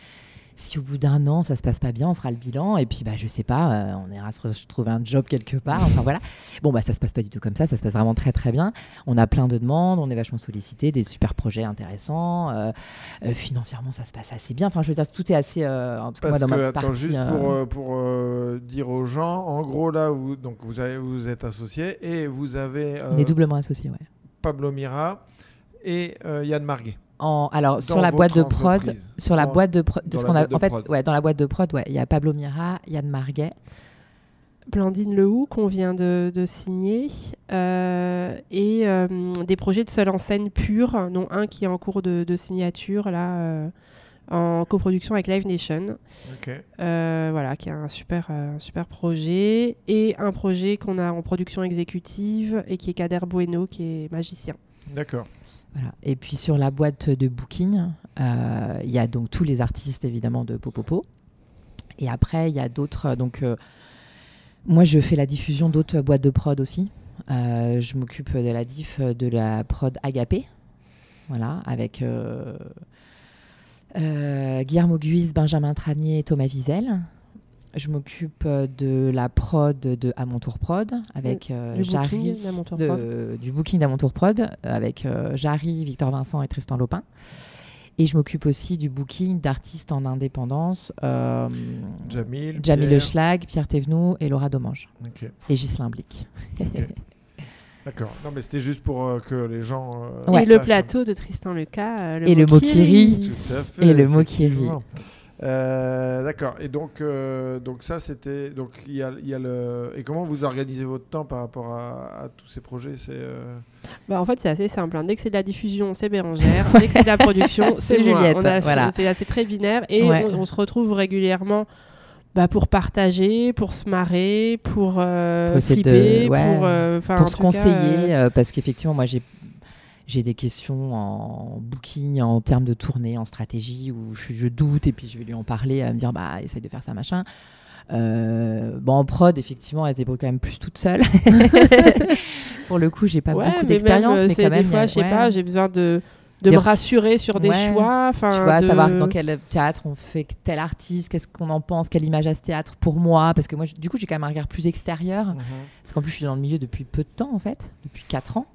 Si au bout d'un an, ça se passe pas bien, on fera le bilan. Et puis, bah, je sais pas, euh, on ira se trouver un job quelque part. Enfin, voilà. Bon, bah, ça se passe pas du tout comme ça. Ça se passe vraiment très, très bien. On a plein de demandes, on est vachement sollicité, des super projets intéressants. Euh, euh, financièrement, ça se passe assez bien. Enfin, je veux dire, tout est assez. en tout cas, moi, dans que, ma attends, partie, juste pour, pour dire aux gens, en gros, là, vous, donc, vous, avez, vous êtes associés et vous avez on est doublement associés, ouais. Pablo Mira et Yann Marguet. En, alors, Dans sur la boîte de prod, entreprise. sur la Dans- boîte de prod, de ce qu'on a, en fait, prod. ouais, dans la boîte de prod, ouais, il y a Pablo Mira, Yann Marguet, Blandine Lehoux qu'on vient de, de signer euh, et euh, des projets de seule en scène pure, dont un qui est en cours de, de signature là euh, en coproduction avec Live Nation. Euh, voilà, qui est un super, euh, un super projet et un projet qu'on a en production exécutive et qui est Kader Bueno qui est magicien. D'accord. Et puis sur la boîte de booking, euh, il y a donc tous les artistes évidemment de Popopo. Et après, il y a d'autres. euh, Donc, euh, moi, je fais la diffusion d'autres boîtes de prod aussi. Je m'occupe de la diff de la prod Agapé. Voilà, avec euh, euh, Guillermo Benjamin Tranier et Thomas Wiesel. Je m'occupe euh, de la prod de À mon tour prod avec euh, Du Jarry booking d'À mon tour de- prod. du booking d'À mon tour prod euh, avec euh, Jarry, Victor Vincent et Tristan Lopin. Et je m'occupe aussi du booking d'artistes en indépendance, euh, Jamil. Jamie Le Pierre. Schlag, Pierre Thévenoud et Laura Domange. Et Ghislain Blic. D'accord. Non, mais c'était juste pour euh, que les gens. euh, Ouais. Et le plateau de Tristan Leca. euh, Et le Mokiri. Mokiri. Tout à fait. Et le mot qui effectivement. Euh, D'accord. Et donc, euh, donc ça, c'était. Donc, il y a, il y a le. Et comment vous organisez votre temps par rapport à, à tous ces projets? C'est. euh, Bah, en fait, c'est assez simple. hein. Dès que c'est de la diffusion, c'est Bérangère. Dès que c'est de la <laughs> production, c'est. Juliette, fait- voilà. C'est assez très binaire. Et Ouais. on, on se retrouve régulièrement bah, pour partager, pour se marrer, pour, Pour de- flipper, ouais. pour, Pour se conseiller, parce qu'effectivement, moi, j'ai. J'ai des questions en booking, en termes de tournée, en stratégie, où je, je doute et puis je vais lui en parler, elle va me dire bah essaye de faire ça machin. Euh, bon en prod effectivement elle se débrouille quand même plus toute seule. <laughs> Pour le coup j'ai pas ouais, beaucoup mais d'expérience euh, mais c'est quand même des a- fois, je sais ouais. pas, j'ai besoin de, de Des me re- rassurer sur des Ouais. choix. Tu vois, de- savoir dans quel théâtre on fait tel artiste, qu'est-ce qu'on en pense, quelle image à ce théâtre pour moi, parce que moi, je- du coup, j'ai quand même un regard plus extérieur, parce qu'en plus, je suis dans le milieu depuis peu de temps, en fait, depuis 4 ans.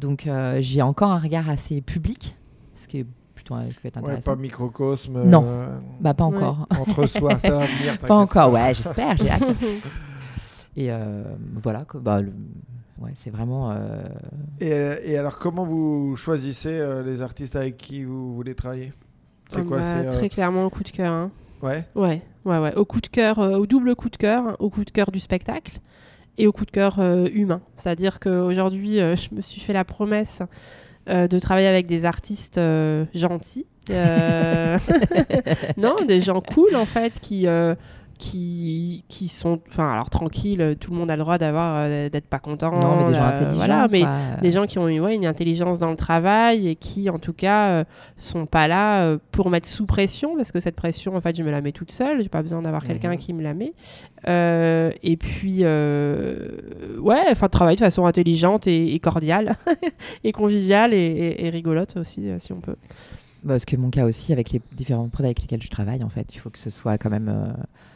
Donc, euh, j'ai encore un regard assez public, ce qui est plutôt euh, qui peut être Ouais, intéressant. pas microcosme. Non. euh, Bah, pas Ouais. encore. entre soi, ça va venir. <laughs> Pas encore, ouais, j'espère, j'ai hâte. Et euh, voilà, bah, le- ouais, c'est vraiment. euh, Et, et alors, comment vous choisissez euh, les artistes avec qui vous voulez travailler? C'est quoi bah, euh, Très clairement au coup de cœur. hein. ouais. Ouais, ouais, ouais. Au coup de cœur, euh, au double coup de cœur, hein, au coup de cœur du spectacle et au coup de cœur euh, humain. C'est-à-dire qu'aujourd'hui, euh, je me suis fait la promesse euh, de travailler avec des artistes gentils. <laughs> <laughs> non, des gens cool en fait qui. Qui, qui sont enfin alors tranquilles tout le monde a le droit d'avoir euh, d'être pas content non, mais des gens euh, intelligents. voilà mais quoi. des gens qui ont ouais, une intelligence dans le travail et qui, en tout cas, euh, sont pas là pour mettre sous pression, parce que cette pression, en fait, je me la mets toute seule. J'ai pas besoin d'avoir quelqu'un Mhm. qui me la met. Et puis, ouais, enfin, travailler de façon intelligente et, et cordiale, <laughs> et conviviale et, et- et rigolote aussi, si on peut. Bah, Parce que mon cas aussi, avec les différents produits avec lesquels je travaille, en fait, il faut que ce soit quand même. euh,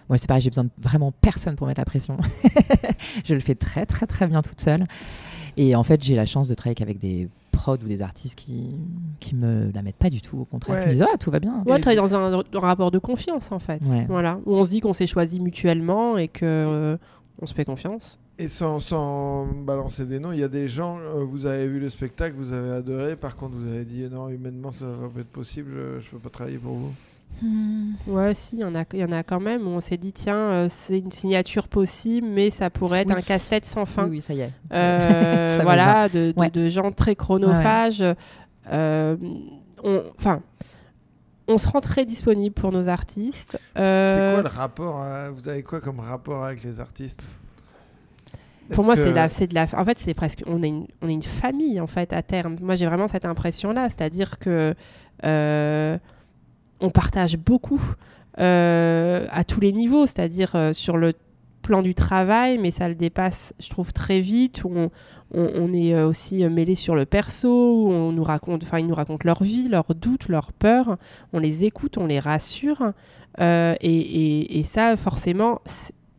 Moi, c'est pareil, j'ai besoin de vraiment personne pour mettre la pression. <laughs> je le fais très, très, très bien toute seule. Et en fait, j'ai la chance de travailler avec des prods ou des artistes qui qui me la mettent pas du tout. Au contraire, Ouais. qui me disent ah tout va bien. Ouais, travailler dans un, un rapport de confiance en fait. Ouais. Voilà, où on se dit qu'on s'est choisi mutuellement et que euh, on se fait confiance. Et sans, sans balancer des noms, il y a des gens, euh, vous avez vu le spectacle, vous avez adoré, par contre vous avez dit non, humainement ça va pas être possible, je, je peux pas travailler pour vous. Hmm. Ouais, si, il y en a, il y en a quand même où on s'est dit tiens, euh, c'est une signature possible, mais ça pourrait être Oui. un casse-tête sans fin. Oui, oui, ça y est. Euh, Ça <laughs> voilà, de, de- Ouais. de gens très chronophages. Euh, on- Enfin, on se rend très disponible pour nos artistes. C'est quoi le rapport à- Vous avez quoi comme rapport avec les artistes? Pour moi, que- c'est la, c'est de la. En fait, c'est presque. On est une, on est une famille en fait à terme. Moi, j'ai vraiment cette impression-là, c'est-à-dire que euh, on partage beaucoup euh, à tous les niveaux, c'est-à-dire euh, sur le plan du travail, mais ça le dépasse, je trouve, très vite. Où on, on, on est aussi mêlé sur le perso, où on nous raconte, enfin, ils nous racontent leur vie, leurs doutes, leurs peurs. On les écoute, on les rassure, Euh, et, et- et ça, forcément,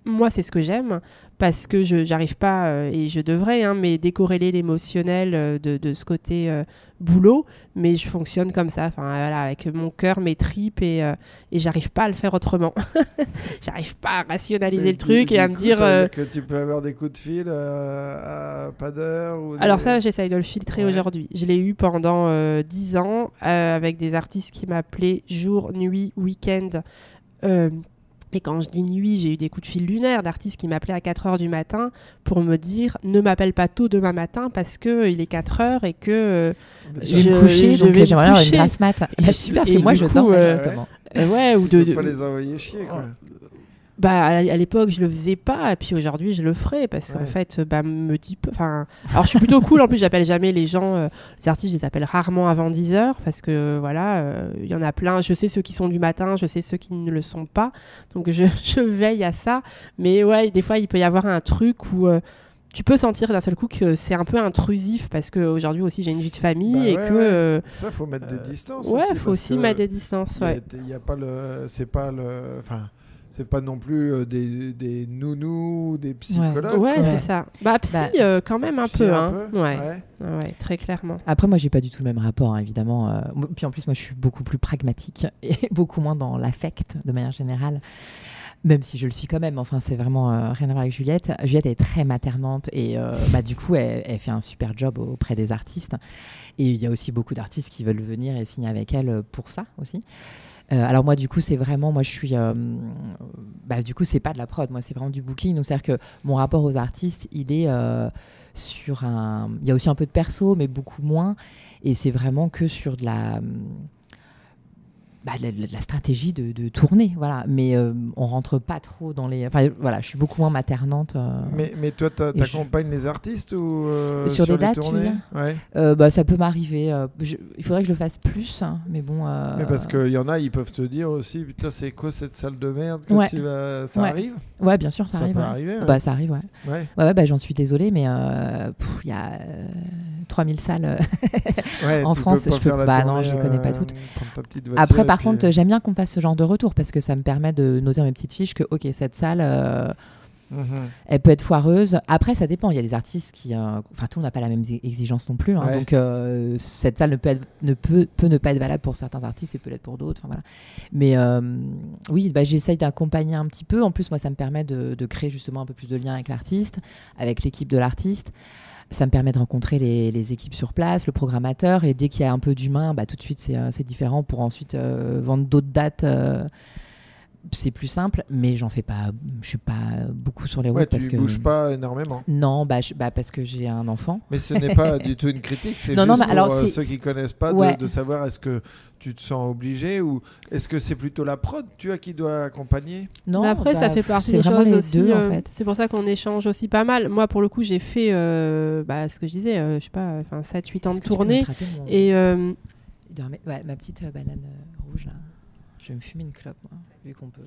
moi, c'est ce que j'aime parce que je j'arrive pas euh, et je devrais hein, mais décorréler l'émotionnel euh, de, de ce côté euh, boulot mais je fonctionne comme ça. Voilà avec mon cœur mes tripes et, et j'arrive pas à le faire autrement. <laughs> J'arrive pas à rationaliser Mais le truc et à me dire ça veut que tu peux avoir des coups de fil à pas d'heure alors ça j'essaye de le filtrer Ouais. aujourd'hui. Je l'ai eu pendant euh, 10 ans avec des artistes qui m'appelaient jour nuit week-end et quand je dis nuit, j'ai eu des coups de fil lunaires d'artistes qui m'appelaient à 4 heures du matin pour me dire ne m'appelle pas tôt demain matin parce que euh, il est 4 heures et que euh, Je vais Je- me coucher, je donc vais j'aimerais me avoir une grasse mat. Ah, Et- <laughs> super, parce que moi je dors euh, justement. euh, ouais ou tu de, peux de- pas les envoyer chier quoi. Bah à l'époque je le faisais pas et puis aujourd'hui je le ferai parce qu'en fait bah me dit enfin alors je suis plutôt cool en plus j'appelle jamais les gens euh, les artistes je les appelle rarement avant 10 heures parce que voilà euh, il y en a plein je sais ceux qui sont du matin je sais ceux qui ne le sont pas donc je, <laughs> je veille à ça mais ouais des fois il peut y avoir un truc où euh, tu peux sentir d'un seul coup que c'est un peu intrusif parce qu'aujourd'hui aussi j'ai une vie de famille Bah et ouais, que euh, Ça faut mettre des distances. ouais aussi, faut aussi mettre des distances il y a- ouais. Il y a pas le, c'est pas le, enfin, c'est pas non plus euh, des, des nounous, des psychologues. Ouais, c'est ça. Bah, psy, Bah, euh, quand même un Psy, peu. un hein. peu, Ouais. ouais. Ouais, ouais, très clairement. Après, moi, j'ai pas du tout le même rapport, hein, évidemment. euh, puis en plus, moi, je suis beaucoup plus pragmatique <laughs> et beaucoup moins dans l'affect de manière générale. Même si je le suis quand même, enfin, c'est vraiment euh, rien à voir avec Juliette. Juliette est très maternante et euh, bah, du coup, elle, elle fait un super job auprès des artistes. Et il y a aussi beaucoup d'artistes qui veulent venir et signer avec elle pour ça aussi. Euh, alors moi, du coup, c'est vraiment, moi, je suis, euh, bah, du coup, c'est pas de la prod, moi, c'est vraiment du booking. Donc, c'est-à-dire que mon rapport aux artistes, il est euh, sur un, il y a aussi un peu de perso, mais beaucoup moins. Et c'est vraiment que sur de la, bah, la, stratégie de, de tournée, voilà. Mais euh, on rentre pas trop dans les, enfin, voilà, je suis beaucoup moins maternante. euh. Mais, mais toi, t'a- Et je- t'accompagnes les artistes ou euh, Sur des les dates, tu tournées Ouais. Bah, ça peut m'arriver. je- il faudrait que je le fasse plus, hein, mais bon. Mais parce qu'il y en a, ils peuvent se dire aussi, putain, c'est quoi cette salle de merde que Ouais. tu vas... Ça Ouais. arrive Ouais, bien sûr, ça, Ça arrive. peut arriver. Bah, ça arrive, ouais. Ouais. Bah, j'en suis désolée, mais il y a euh, 3000 salles. euh. <laughs> Ouais, En France, je peux- bah non, je les connais pas euh, toutes. Après, par contre, euh, j'aime bien qu'on fasse ce genre de retour parce que ça me permet de noter dans mes petites fiches que, ok, cette salle, euh, mhm. elle peut être foireuse. Après, ça dépend. Il y a des artistes qui. euh, Enfin, tout le monde n'a pas la même exi- exigence non plus. hein. Ouais. Donc, euh, cette salle ne peut, être- ne peut, peut ne pas être valable pour certains artistes et peut l'être pour d'autres. Voilà. Mais euh, oui, bah, j'essaye d'accompagner un petit peu. En plus, moi, ça me permet de, de créer justement un peu plus de lien avec l'artiste, avec l'équipe de l'artiste. Ça me permet de rencontrer les, équipes sur place, le programmateur. Et dès qu'il y a un peu d'humain, bah, tout de suite, c'est euh, différent pour ensuite euh, vendre d'autres dates. C'est plus simple, mais j'en fais pas. Je suis pas beaucoup sur les routes Ouais, parce tu que. bouges pas énormément. Non, bah, je- bah, parce que j'ai un enfant. Mais ce n'est pas du <laughs> tout une critique, c'est Non, juste non, mais pour alors, euh, c'est- ceux qui connaissent pas de- Ouais. de, savoir est-ce que tu te sens obligé ou est-ce que c'est plutôt la prod tu vois qui doit accompagner? Non, Mais après, ça bah, fait partie des choses aussi. deux, euh, en fait. C'est pour ça qu'on échange aussi pas mal. Moi, pour le coup, j'ai fait euh, bah, ce que je disais, euh, je sais pas, enfin 7-8 ans Est-ce de tournée. Et euh, ouais, ma petite banane rouge là. Je vais me fumer une clope, moi, qu'on peut.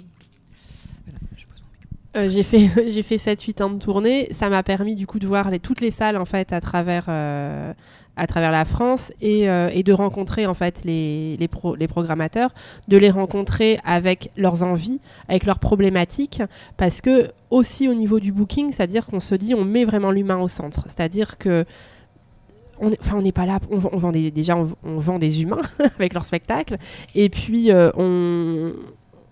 Euh, j'ai fait, <laughs> fait 7-8 ans de tournée. Ça m'a permis du coup de voir toutes les salles en fait à travers, euh, à travers la France et, euh, et de rencontrer en fait les, les, pro- les programmateurs, de les rencontrer avec leurs envies, avec leurs problématiques, parce que aussi au niveau du booking, c'est-à-dire qu'on se dit on met vraiment l'humain au centre, c'est-à-dire que on n'est pas là. On, vend- déjà, on, vend des humains <laughs> avec leur spectacle, et puis on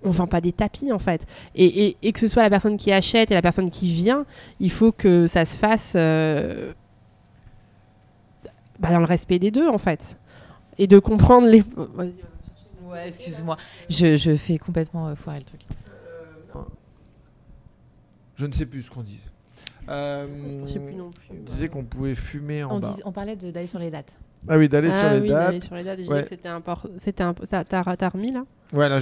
on vend pas des tapis en fait. Et, et- et que ce soit la personne qui achète et la personne qui vient, il faut que ça se fasse euh, bah, dans le respect des deux en fait, et de comprendre les. Vas-y. Ouais, excuse-moi. Je, je fais complètement euh, foirer le truc. Je ne sais plus ce qu'on disait. Euh, plus non plus. on disait qu'on pouvait fumer en On, bas. dis- on parlait de- d'aller sur les dates. Ah oui, d'aller Ah sur les oui, dates. d'aller sur les dates. Ouais. c'était important. C'était un... ça, t'as, t'as remis là? Ouais, là.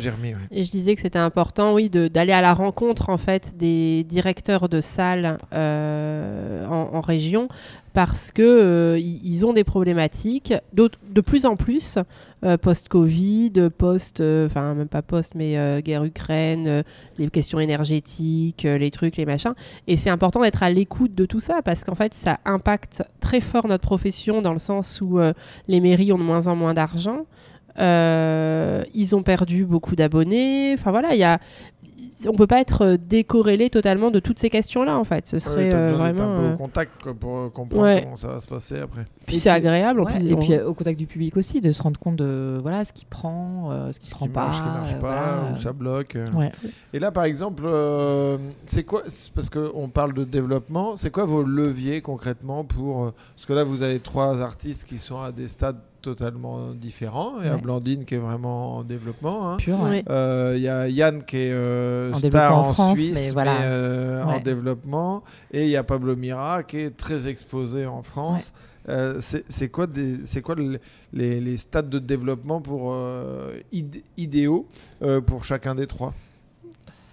Et je disais que c'était important, oui, d'aller à la rencontre en fait des directeurs de salles euh, en, région parce que euh, ils ont des problématiques, de plus en plus euh, post-Covid, post, enfin même pas post, mais guerre Ukraine, les questions énergétiques, les trucs, les machins. Et c'est important d'être à l'écoute de tout ça parce qu'en fait ça impacte très fort notre profession dans le sens où les mairies ont de moins en moins d'argent. Euh, ils ont perdu beaucoup d'abonnés. Enfin voilà, il y a, on peut pas être euh, décorrélé totalement de toutes ces questions-là en fait. Ce serait euh, vraiment. un peu au contact quoi, pour comprendre Ouais. comment ça va se passer après. Puis c'est agréable en Ouais, plus. et on- puis au contact du public aussi, de se rendre compte de voilà ce qui prend, euh, ce qui prend qui pas. marche, ce qui marche pas, voilà, où ça bloque. Ouais. Et là, par exemple, euh, c'est quoi Parce qu'on parle de développement, c'est quoi vos leviers concrètement pour. Parce que là, vous avez trois artistes qui sont à des stades totalement différents. Il y a Ouais. Blandine qui est vraiment en développement. hein. Ouais. Euh, Il y a Yann qui est euh, En star développement en en France, Suisse, mais voilà. euh, en développement. Et il y a Pablo Mira qui est très exposé en France. Euh, c'est quoi, des- c'est quoi le- les, les stades de développement pour, euh, id- idéaux euh, pour chacun des trois?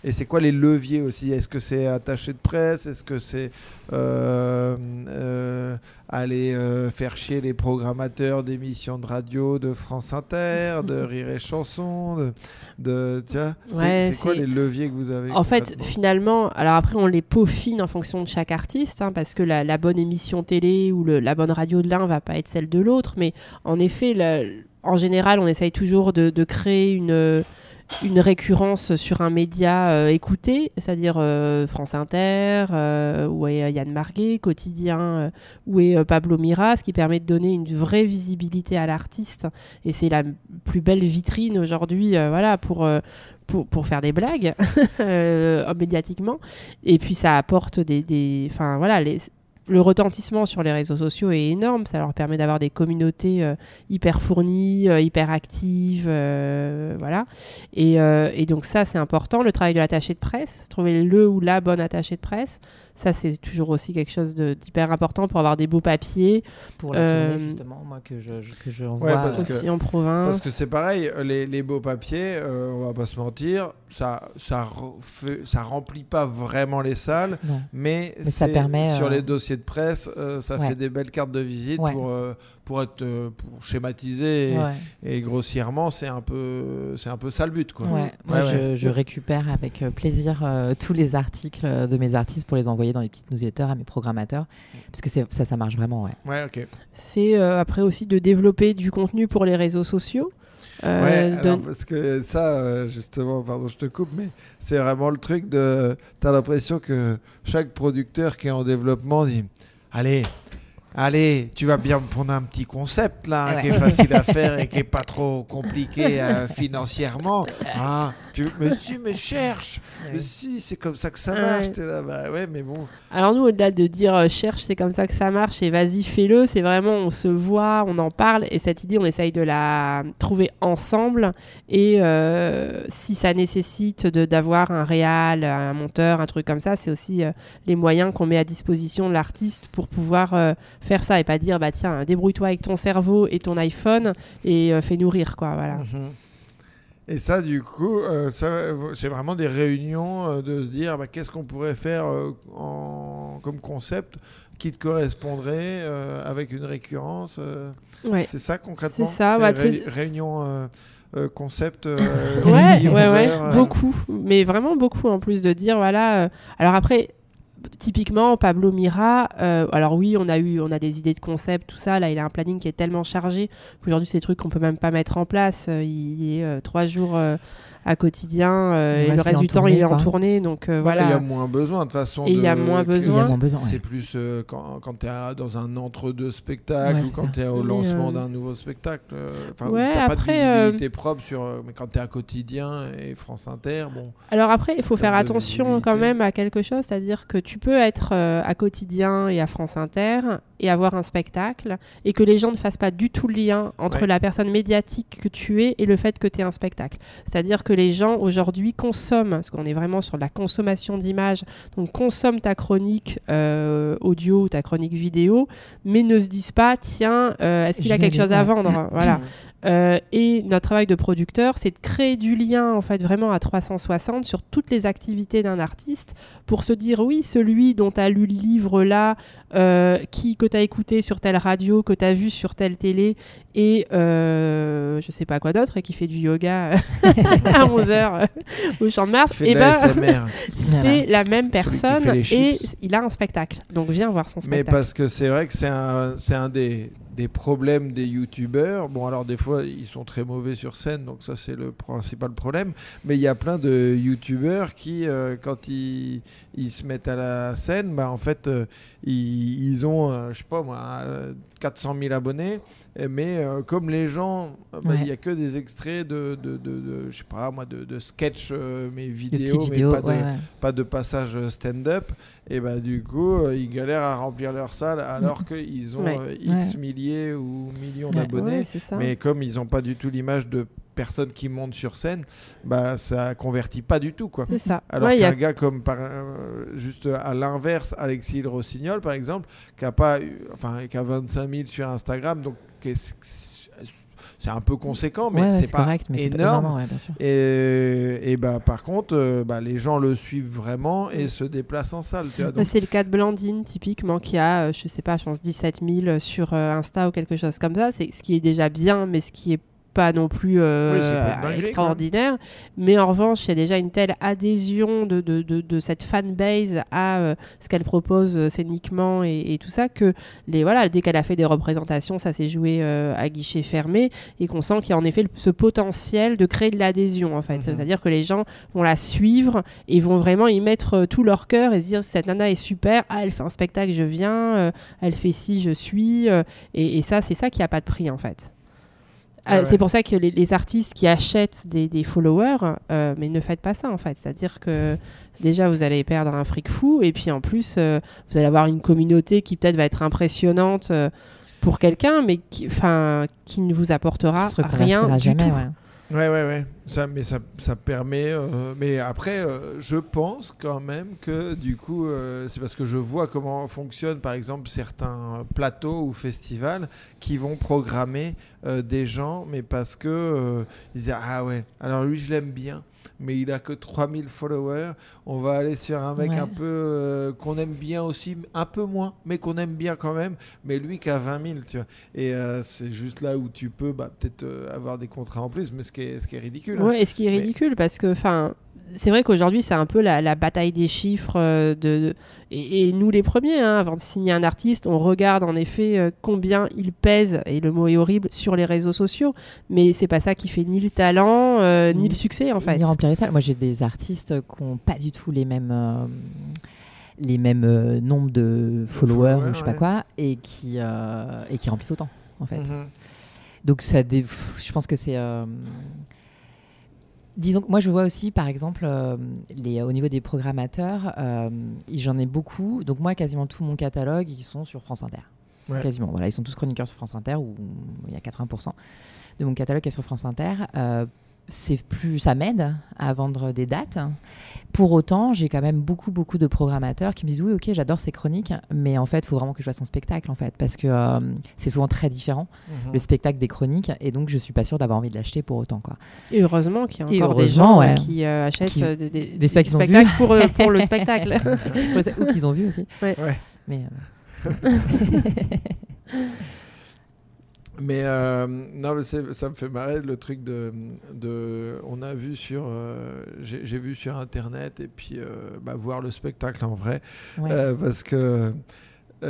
Et c'est quoi les leviers aussi? Est-ce que c'est attaché de presse? Est-ce que c'est euh, euh, aller euh, faire chier les programmateurs d'émissions de radio de France Inter, de <laughs> Rire et Chanson de, de, vois? C'est- Ouais, C'est quoi les leviers que vous avez En fait, finalement, alors après, on les peaufine en fonction de chaque artiste, hein, parce que la, la bonne émission télé ou le- la bonne radio de l'un va pas être celle de l'autre. Mais en effet, la- en général, on essaye toujours de, de créer une, une récurrence sur un média euh, écouté, c'est-à-dire euh, France Inter, euh, où est Yann Marguet, Quotidien, où est Pablo Mira, ce qui permet de donner une vraie visibilité à l'artiste. Et c'est la plus belle vitrine aujourd'hui, voilà, pour. pour, pour faire des blagues <laughs> médiatiquement et puis ça apporte des, des enfin voilà les, le retentissement sur les réseaux sociaux est énorme. Ça leur permet d'avoir des communautés euh, hyper fournies euh, hyper actives euh, voilà. Et, donc ça c'est important. Le travail de l'attaché de presse trouver le ou la bonne attachée de presse ça c'est toujours aussi quelque chose d'hyper important pour avoir des beaux papiers Pour la Euh, tournée, justement, moi, que je, je- que je Ouais, que- aussi en province Parce que c'est pareil, euh, les, les beaux papiers, euh, on va pas se mentir, ça, ça, refait- ça remplit pas vraiment les salles, Non. mais, Mais ça permet, sur euh, les dossiers de presse, euh, ça Ouais. fait des belles cartes de visite Ouais. pour, euh, pour, être, euh, pour schématiser. Et, Ouais. et grossièrement, c'est un, peu, c'est un peu ça le but. Quoi. Ouais, moi Ouais, je, récupère avec euh, plaisir euh, tous les articles de mes artistes pour les envoyer dans les petites newsletters à mes programmateurs parce que ça, ça marche vraiment, ouais. Ouais, ok. c'est euh, après aussi de développer du contenu pour les réseaux sociaux Euh, Ouais, de- alors, parce que ça, justement, pardon, je te coupe, mais c'est vraiment le truc de. T'as l'impression que chaque producteur qui est en développement dit Allez, allez, tu vas bien me prendre un petit concept là, Ouais. qui est facile à faire et qui est pas trop compliqué euh, financièrement. Ah, tu... Si, mais cherche Mais si, c'est comme ça que ça Ouais. marche. Là, bah ouais, mais bon. Alors nous, au-delà de dire euh, cherche, c'est comme ça que ça marche et vas-y, fais-le, c'est vraiment on se voit, on en parle et cette idée, on essaye de la trouver ensemble et euh, si ça nécessite de- d'avoir un réal, un monteur, un truc comme ça, c'est aussi les moyens qu'on met à disposition de l'artiste pour pouvoir faire ça et pas dire bah tiens, débrouille-toi avec ton cerveau et ton iPhone et euh, fais nourrir quoi, voilà. Mhm. Et ça, du coup, euh, ça, c'est vraiment des réunions euh, de se dire bah, qu'est-ce qu'on pourrait faire euh, en- comme concept qui te correspondrait euh, avec une récurrence. euh, Ouais. C'est ça concrètement? C'est ça, bah, tu- ré- réunion euh, euh, concept euh, Ouais, ouais, 11 ouais, euh, beaucoup, mais vraiment beaucoup en plus de dire voilà. euh, alors après, typiquement Pablo Mira, euh, alors oui, on a eu, on a des idées de concept, tout ça. Là, il a un planning qui est tellement chargé qu'aujourd'hui, c'est des trucs qu'on peut même pas mettre en place. Euh, il est euh, trois jours euh, à quotidien euh, Ouais, et le reste du temps, tournée, il est en tournée, donc euh, voilà. Il y a moins besoin de toute façon. Et il y a de- moins y a besoin. moins besoin. ouais. C'est plus euh, quand, quand tu es dans un entre-deux spectacle Ouais, ou quand tu es au lancement euh, d'un nouveau spectacle. Enfin, Ouais, t'as pas de après, euh, visibilité propre sur. mais quand tu es à quotidien et France Inter, bon. Alors après, il faut faire attention quand même à quelque chose, c'est-à-dire que tu peux être euh, à quotidien et à France Inter et avoir un spectacle et que les gens ne fassent pas du tout le lien entre Ouais. la personne médiatique que tu es et le fait que tu es un spectacle. C'est-à-dire que les gens aujourd'hui consomment, parce qu'on est vraiment sur la consommation d'images, donc consomment ta chronique euh, audio ou ta chronique vidéo, mais ne se disent pas, tiens, euh, est-ce qu'il a quelque chose à vendre? <laughs> Voilà. Euh, et notre travail de producteur, c'est de créer du lien en fait vraiment à 360 sur toutes les activités d'un artiste pour se dire oui, celui dont tu as lu le livre là, euh, qui que tu as écouté sur telle radio, que tu as vu sur telle télé et euh, je sais pas quoi d'autre et qui fait du yoga <laughs> à 11h au Champ de Mars, et de ben <laughs> c'est la même personne et il a un spectacle. Donc viens voir son Mais spectacle. parce que c'est vrai que c'est un, c'est un des, des problèmes des youtubeurs. Bon, alors des fois, ils sont très mauvais sur scène, donc ça, c'est le principal problème. Mais il y a plein de youtubeurs qui, euh, quand ils, ils se mettent à la scène, bah, en fait, euh, ils, ils ont, euh, je sais pas moi, euh, 400 000 abonnés. Et- Mais euh, comme les gens, euh, bah, il Ouais. y a que des extraits de, de, de, de- je sais pas moi, de, de sketch, euh, mais De vidéo, petites mais vidéos. pas de, ouais, ouais. pas de passage stand-up et bah du coup euh, ils galèrent à remplir leur salle alors qu'ils ont euh, x milliers ou millions d'abonnés mais comme ils n'ont pas du tout l'image de personnes qui montent sur scène bah ça convertit pas du tout quoi ça. alors Ouais, qu'un a gars comme par, euh, juste à l'inverse Alexis Le Rossignol par exemple qui a pas eu- enfin qui a 25 000 sur Instagram donc c'est un peu conséquent mais Ouais, c'est pas correct, mais pas énorme énorme, ouais, bien sûr. et, et bah, par contre, euh, bah, les gens le suivent vraiment et se déplacent en salle. Bah, donc, c'est le cas de Blandine, typiquement, qui a, euh, je sais pas, je pense 17 000 sur euh, Insta ou quelque chose comme ça. C'est ce qui est déjà bien, mais ce qui est pas non plus euh, Oui, extraordinaire. Mais en revanche, il y a déjà une telle adhésion de, de, de, de cette fanbase à euh, ce qu'elle propose euh, scéniquement et, et tout ça que les, voilà, dès qu'elle a fait des représentations, ça s'est joué euh, à guichet fermé et qu'on sent qu'il y a en effet le- ce potentiel de créer de l'adhésion en fait. Mhm. C'est-à-dire que les gens vont la suivre et vont vraiment y mettre tout leur cœur et se dire cette nana est super, ah, elle fait un spectacle, je viens, elle fait ci, je suis. et, et ça, c'est ça qui a pas de prix en fait. Ah ouais. C'est pour ça que les, les artistes qui achètent des, des followers, euh, mais ne faites pas ça en fait. C'est-à-dire que déjà vous allez perdre un fric fou et puis en plus euh, vous allez avoir une communauté qui peut-être va être impressionnante euh, pour quelqu'un, mais qui, enfin, qui ne vous apportera rien du jamais, tout. ouais. Ouais, ouais, ouais. Ça, mais ça, ça permet. euh, mais après, euh, je pense quand même que du coup, euh, c'est parce que je vois comment fonctionnent, par exemple, certains plateaux ou festivals qui vont programmer des gens, mais parce que disent Ah ouais, alors lui, je l'aime bien. Mais il a que 3000 followers. On va aller sur un mec Ouais. un peu euh, qu'on aime bien aussi, un peu moins, mais qu'on aime bien quand même. Mais lui qui a 20 000, tu vois. Et euh, c'est juste là où tu peux bah, peut-être euh, avoir des contrats en plus, mais ce qui est, ce qui est ridicule. hein. Ouais, et ce qui est Mais- ridicule parce que, enfin, c'est vrai qu'aujourd'hui c'est un peu la, la bataille des chiffres euh, de, de- et, et nous les premiers, hein, avant de signer un artiste, on regarde en effet euh, combien il pèse et le mot est horrible sur les réseaux sociaux, mais c'est pas ça qui fait ni le talent euh, ni Ni- le succès en fait. Ni remplir les salles. Moi, j'ai des artistes qui n'ont pas du tout les mêmes, euh, les mêmes euh, nombres de followers, ou je sais pas quoi, et qui, euh, et qui remplissent autant, en fait. Mhm. Donc, ça je pense que c'est. euh, Disons que moi, je vois aussi, par exemple, euh, les, au niveau des programmateurs, euh, j'en ai beaucoup. Donc, moi, quasiment tout mon catalogue, ils sont sur France Inter. Ouais. Quasiment. Voilà, ils sont tous chroniqueurs sur France Inter, où il y a 80% de mon catalogue qui est sur France Inter. Euh, c'est plus, ça m'aide à vendre des dates. Pour autant, j'ai quand même beaucoup, beaucoup de programmateurs qui me disent oui, ok, j'adore ces chroniques, mais en fait, il faut vraiment que je fasse son spectacle, en fait, parce que euh, c'est souvent très différent Mhm. le spectacle des chroniques, et donc je suis pas sûre d'avoir envie de l'acheter pour autant, quoi. Et heureusement qu'il y a Et encore des gens euh, ouais. qui euh, achètent Qui- des, des- des spectacles qu'ils ont spectacles pour, euh, pour le <laughs> spectacle. Ou qu'ils ont vu aussi. Ouais. Ouais. Mais euh, <laughs> Mais euh, non, ça me fait marrer le truc de, de on a vu sur, euh, j'ai vu sur internet et puis euh, bah, voir le spectacle en vrai Ouais. Parce que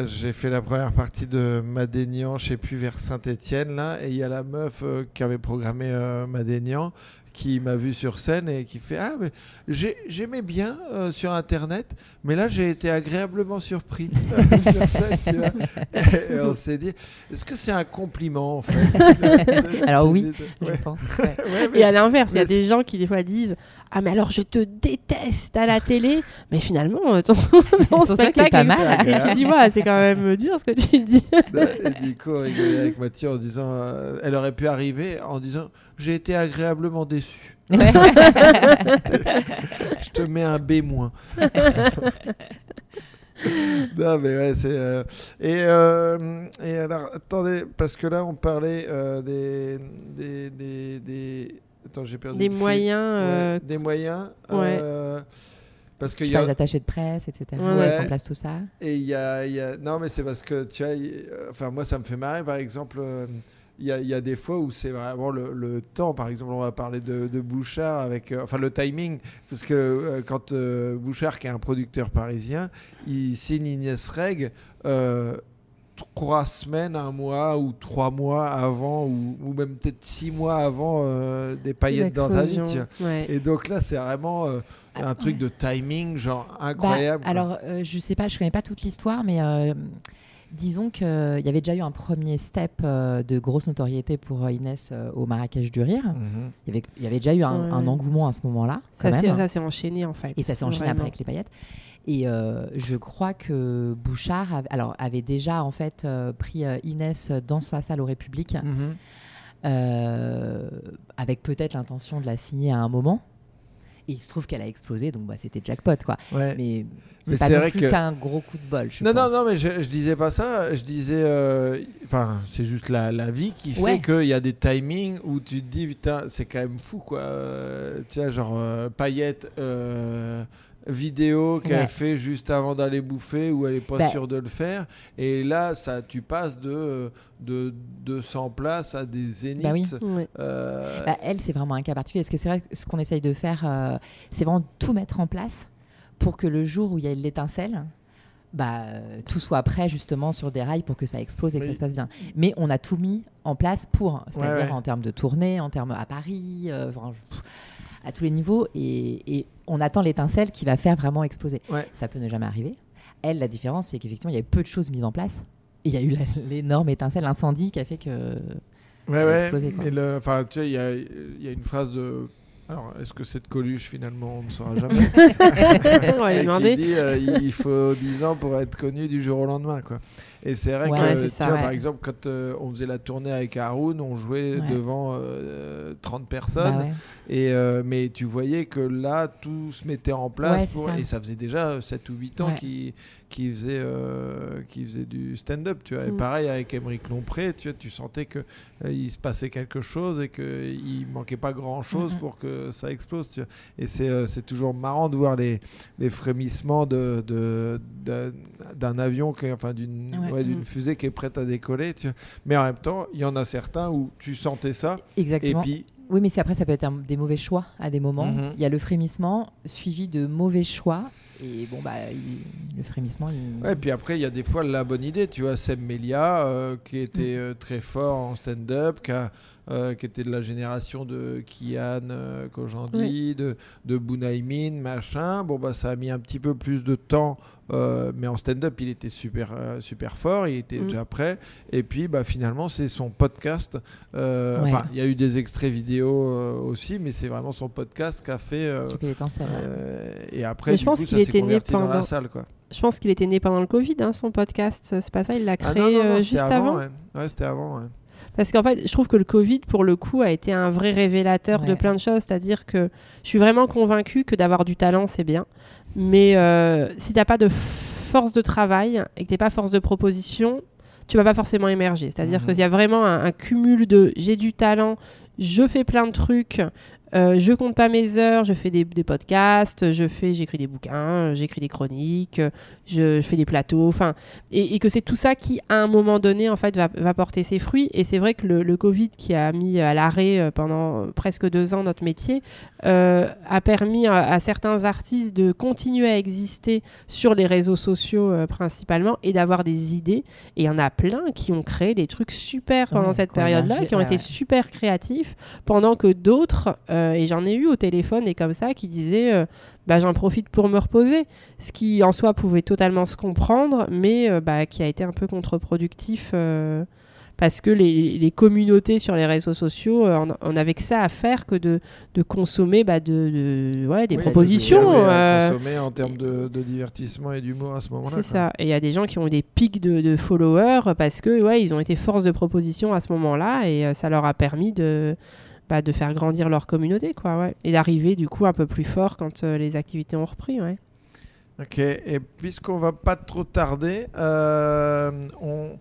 j'ai fait la première partie de Madénian, je sais plus vers Saint-Étienne là, et il y a la meuf qui avait programmé Madénian qui m'a vu sur scène et qui fait ah mais j'ai- j'aimais bien euh, sur internet mais là j'ai été agréablement surpris <laughs> sur scène tu vois et, et on s'est dit est-ce que c'est un compliment en fait? <laughs> Alors oui, Ouais. je pense. <laughs> ouais. Ouais, mais- Et à l'inverse, il y a des gens qui des fois disent Ah, mais alors je te déteste à la télé, mais finalement, euh, ton, ton truc est spectacle pas mal. Et tu dis Ouais, c'est quand même dur ce que tu dis. Et du coup, on rigolait avec Mathieu en disant, euh, elle aurait pu arriver en disant, j'ai été agréablement déçu. Ouais. <laughs> Je te mets un B moins. <laughs> non mais ouais c'est euh, et euh, et alors attendez parce que là on parlait euh, des, des des des attends j'ai perdu Des le fil. moyens. euh, Ouais, des moyens ouais. euh, parce Je qu'il sais y pas, a les attachés de presse, etc. Ouais. Mettre en place tout ça. Et il y a, il y a- Non, mais c'est parce que, tu vois, il- euh, enfin, moi, ça me fait marrer, par exemple, euh, il y, a, il y a des fois où c'est vraiment le, le temps, par exemple, on va parler de, de Bouchard, avec, euh, enfin, le timing, parce que euh, quand euh, Bouchard, qui est un producteur parisien, il signe Inès Reg, euh, trois semaines, un mois ou trois mois avant, ou, ou même peut-être six mois avant euh, des paillettes dans ta vie. Ouais. Et donc là, c'est vraiment euh, un Ah, truc ouais. de timing, genre Bah, incroyable. alors, euh, je sais pas, je connais pas toute l'histoire, mais euh, disons qu'il y avait déjà eu un premier step euh, de grosse notoriété pour euh, Inès euh, au Marrakech du Rire. Mhm. Il y avait, il y avait déjà eu un, Ouais. un engouement à ce moment-là. Ça s'est enchaîné en fait. Et ça s'est enchaîné Vraiment. après avec les paillettes. Et euh, je crois que Bouchard avait, alors, avait déjà en fait euh, pris euh, Inès dans sa salle au République, Mhm. euh, avec peut-être l'intention de la signer à un moment. Et il se trouve qu'elle a explosé, donc bah, c'était jackpot quoi. Ouais. Mais c'est pas non plus que- qu'un gros coup de bol. Je Non, non, pense. non, mais je, je disais pas ça. Je disais. euh, Enfin, c'est juste la, la vie qui fait qu'il y a des timings où tu te dis, putain, c'est quand même fou, quoi. Euh, tu sais, genre, euh, paillette. euh, vidéo qu'elle Ouais. fait juste avant d'aller bouffer où elle est pas Bah. sûre de le faire et là ça tu passes de de 200 places à des zéniths Bah oui. Euh, Bah, elle, c'est vraiment un cas particulier. Parce que c'est vrai que ce qu'on essaye de faire, euh, c'est vraiment tout mettre en place pour que le jour où il y a l'étincelle, bah, euh, tout soit prêt justement sur des rails pour que ça explose et que Oui. ça se passe bien. Mais on a tout mis en place pour, c'est-à-dire ouais. en termes de tournée, en termes à Paris, euh, enfin, je- pff, à tous les niveaux. Et, et on attend l'étincelle qui va faire vraiment exploser. Ouais. Ça peut ne jamais arriver. Elle, la différence, c'est qu'effectivement, il y avait peu de choses mises en place. Et il y a eu l'énorme étincelle, l'incendie qui a fait que. Ouais, Elle a ouais. explosé, quoi. mais le, enfin, tu sais, il y a, il y a une phrase de. Alors, est-ce que c'est de Coluche finalement On ne saura jamais. <laughs> On va lui demander. dit euh, il faut 10 ans pour être connu du jour au lendemain, quoi. Et c'est vrai Ouais, que, c'est tu ça, vois, ouais. par exemple, quand euh, on faisait la tournée avec Haroun, on jouait Ouais. devant euh, 30 personnes. Bah ouais. Et, euh, mais tu voyais que là, tout se mettait en place. Ouais, c'est pour- ça. Et ça faisait déjà 7 ou 8 ans Ouais. qu'il qui faisait, euh, qu'il faisait du stand-up. Tu vois. Et Mm. pareil avec Émeric Lompré, tu, vois, tu sentais qu'il il se passait quelque chose et qu'il manquait pas grand-chose pour que ça explose. Tu vois. Et c'est euh, c'est toujours marrant de voir les, les frémissements de, de- de- d'un avion, qui, enfin d'une Ouais. ouais, d'une Mhm. fusée qui est prête à décoller. Tu vois. Mais en même temps, il y en a certains où tu sentais ça. Et Exactement. puis, Oui, mais c'est après, ça peut être un- des mauvais choix à des moments. Mhm. Il y a le frémissement suivi de mauvais choix. Et bon, bah, il- le frémissement, il... Ouais, puis après, il y a des fois la bonne idée. Tu vois, Seb Melia, euh, qui était euh, très fort en stand-up, qui, euh, qui était de la génération de Kian Kojandi, de, de Bunaimin, machin. Bon, bah, ça a mis un petit peu plus de temps. Euh, mais en stand-up, il était super, euh, super fort, il était Mm. déjà prêt. Et puis, bah, finalement, c'est son podcast. euh, Ouais. Il y a eu des extraits vidéo euh, aussi, mais c'est vraiment son podcast qui a fait. ouais. et après, Mais du je pense coup, qu'il ça s'est était né converti dans la pendant- salle, quoi. Je pense qu'il était né pendant le Covid, hein, son podcast. C'est pas ça, il l'a Ah créé non, non, non, c'était juste avant. Ouais, Ouais, c'était avant. Parce qu'en fait, je trouve que le Covid, pour le coup, a été un vrai révélateur de plein de choses. C'est-à-dire que je suis vraiment convaincue que d'avoir du talent, c'est bien. Mais euh, si t'as pas de force de travail et que t'es pas force de proposition, tu vas pas forcément émerger. C'est-à-dire Mhm. qu'il y a vraiment un, un cumul de j'ai du talent, je fais plein de trucs, euh, je compte pas mes heures, je fais des, des podcasts, je fais, j'écris des bouquins, j'écris des chroniques, je, je fais des plateaux, enfin, et, et que c'est tout ça qui, à un moment donné, en fait, va, va porter ses fruits. Et c'est vrai que le, le Covid qui a mis à l'arrêt euh, pendant presque deux ans notre métier euh, a permis à, à certains artistes de continuer à exister sur les réseaux sociaux euh, principalement et d'avoir des idées. Et il y en a plein qui ont créé des trucs super pendant Ouais, cette période-là, qui ont ouais, été super créatifs, pendant que d'autres, euh, et j'en ai eu au téléphone et comme ça, qui disaient euh, bah, j'en profite pour me reposer. Ce qui en soi pouvait totalement se comprendre, mais euh, bah, qui a été un peu contre-productif. euh, parce que les, les communautés sur les réseaux sociaux, euh, on, on avait que ça à faire que de, de consommer bah, de, de- ouais, des Oui, propositions. euh, consommer en termes de, de divertissement et d'humour à ce moment-là. c'est ça. Et il y a des gens qui ont eu des pics de, de followers parce que ouais, ils ont été force de proposition à ce moment-là et euh, ça leur a permis de, bah, de faire grandir leur communauté quoi, ouais. et d'arriver du coup un peu plus fort quand euh, les activités ont repris. Ouais. Ok, et puisqu'on va pas trop tarder, euh, on...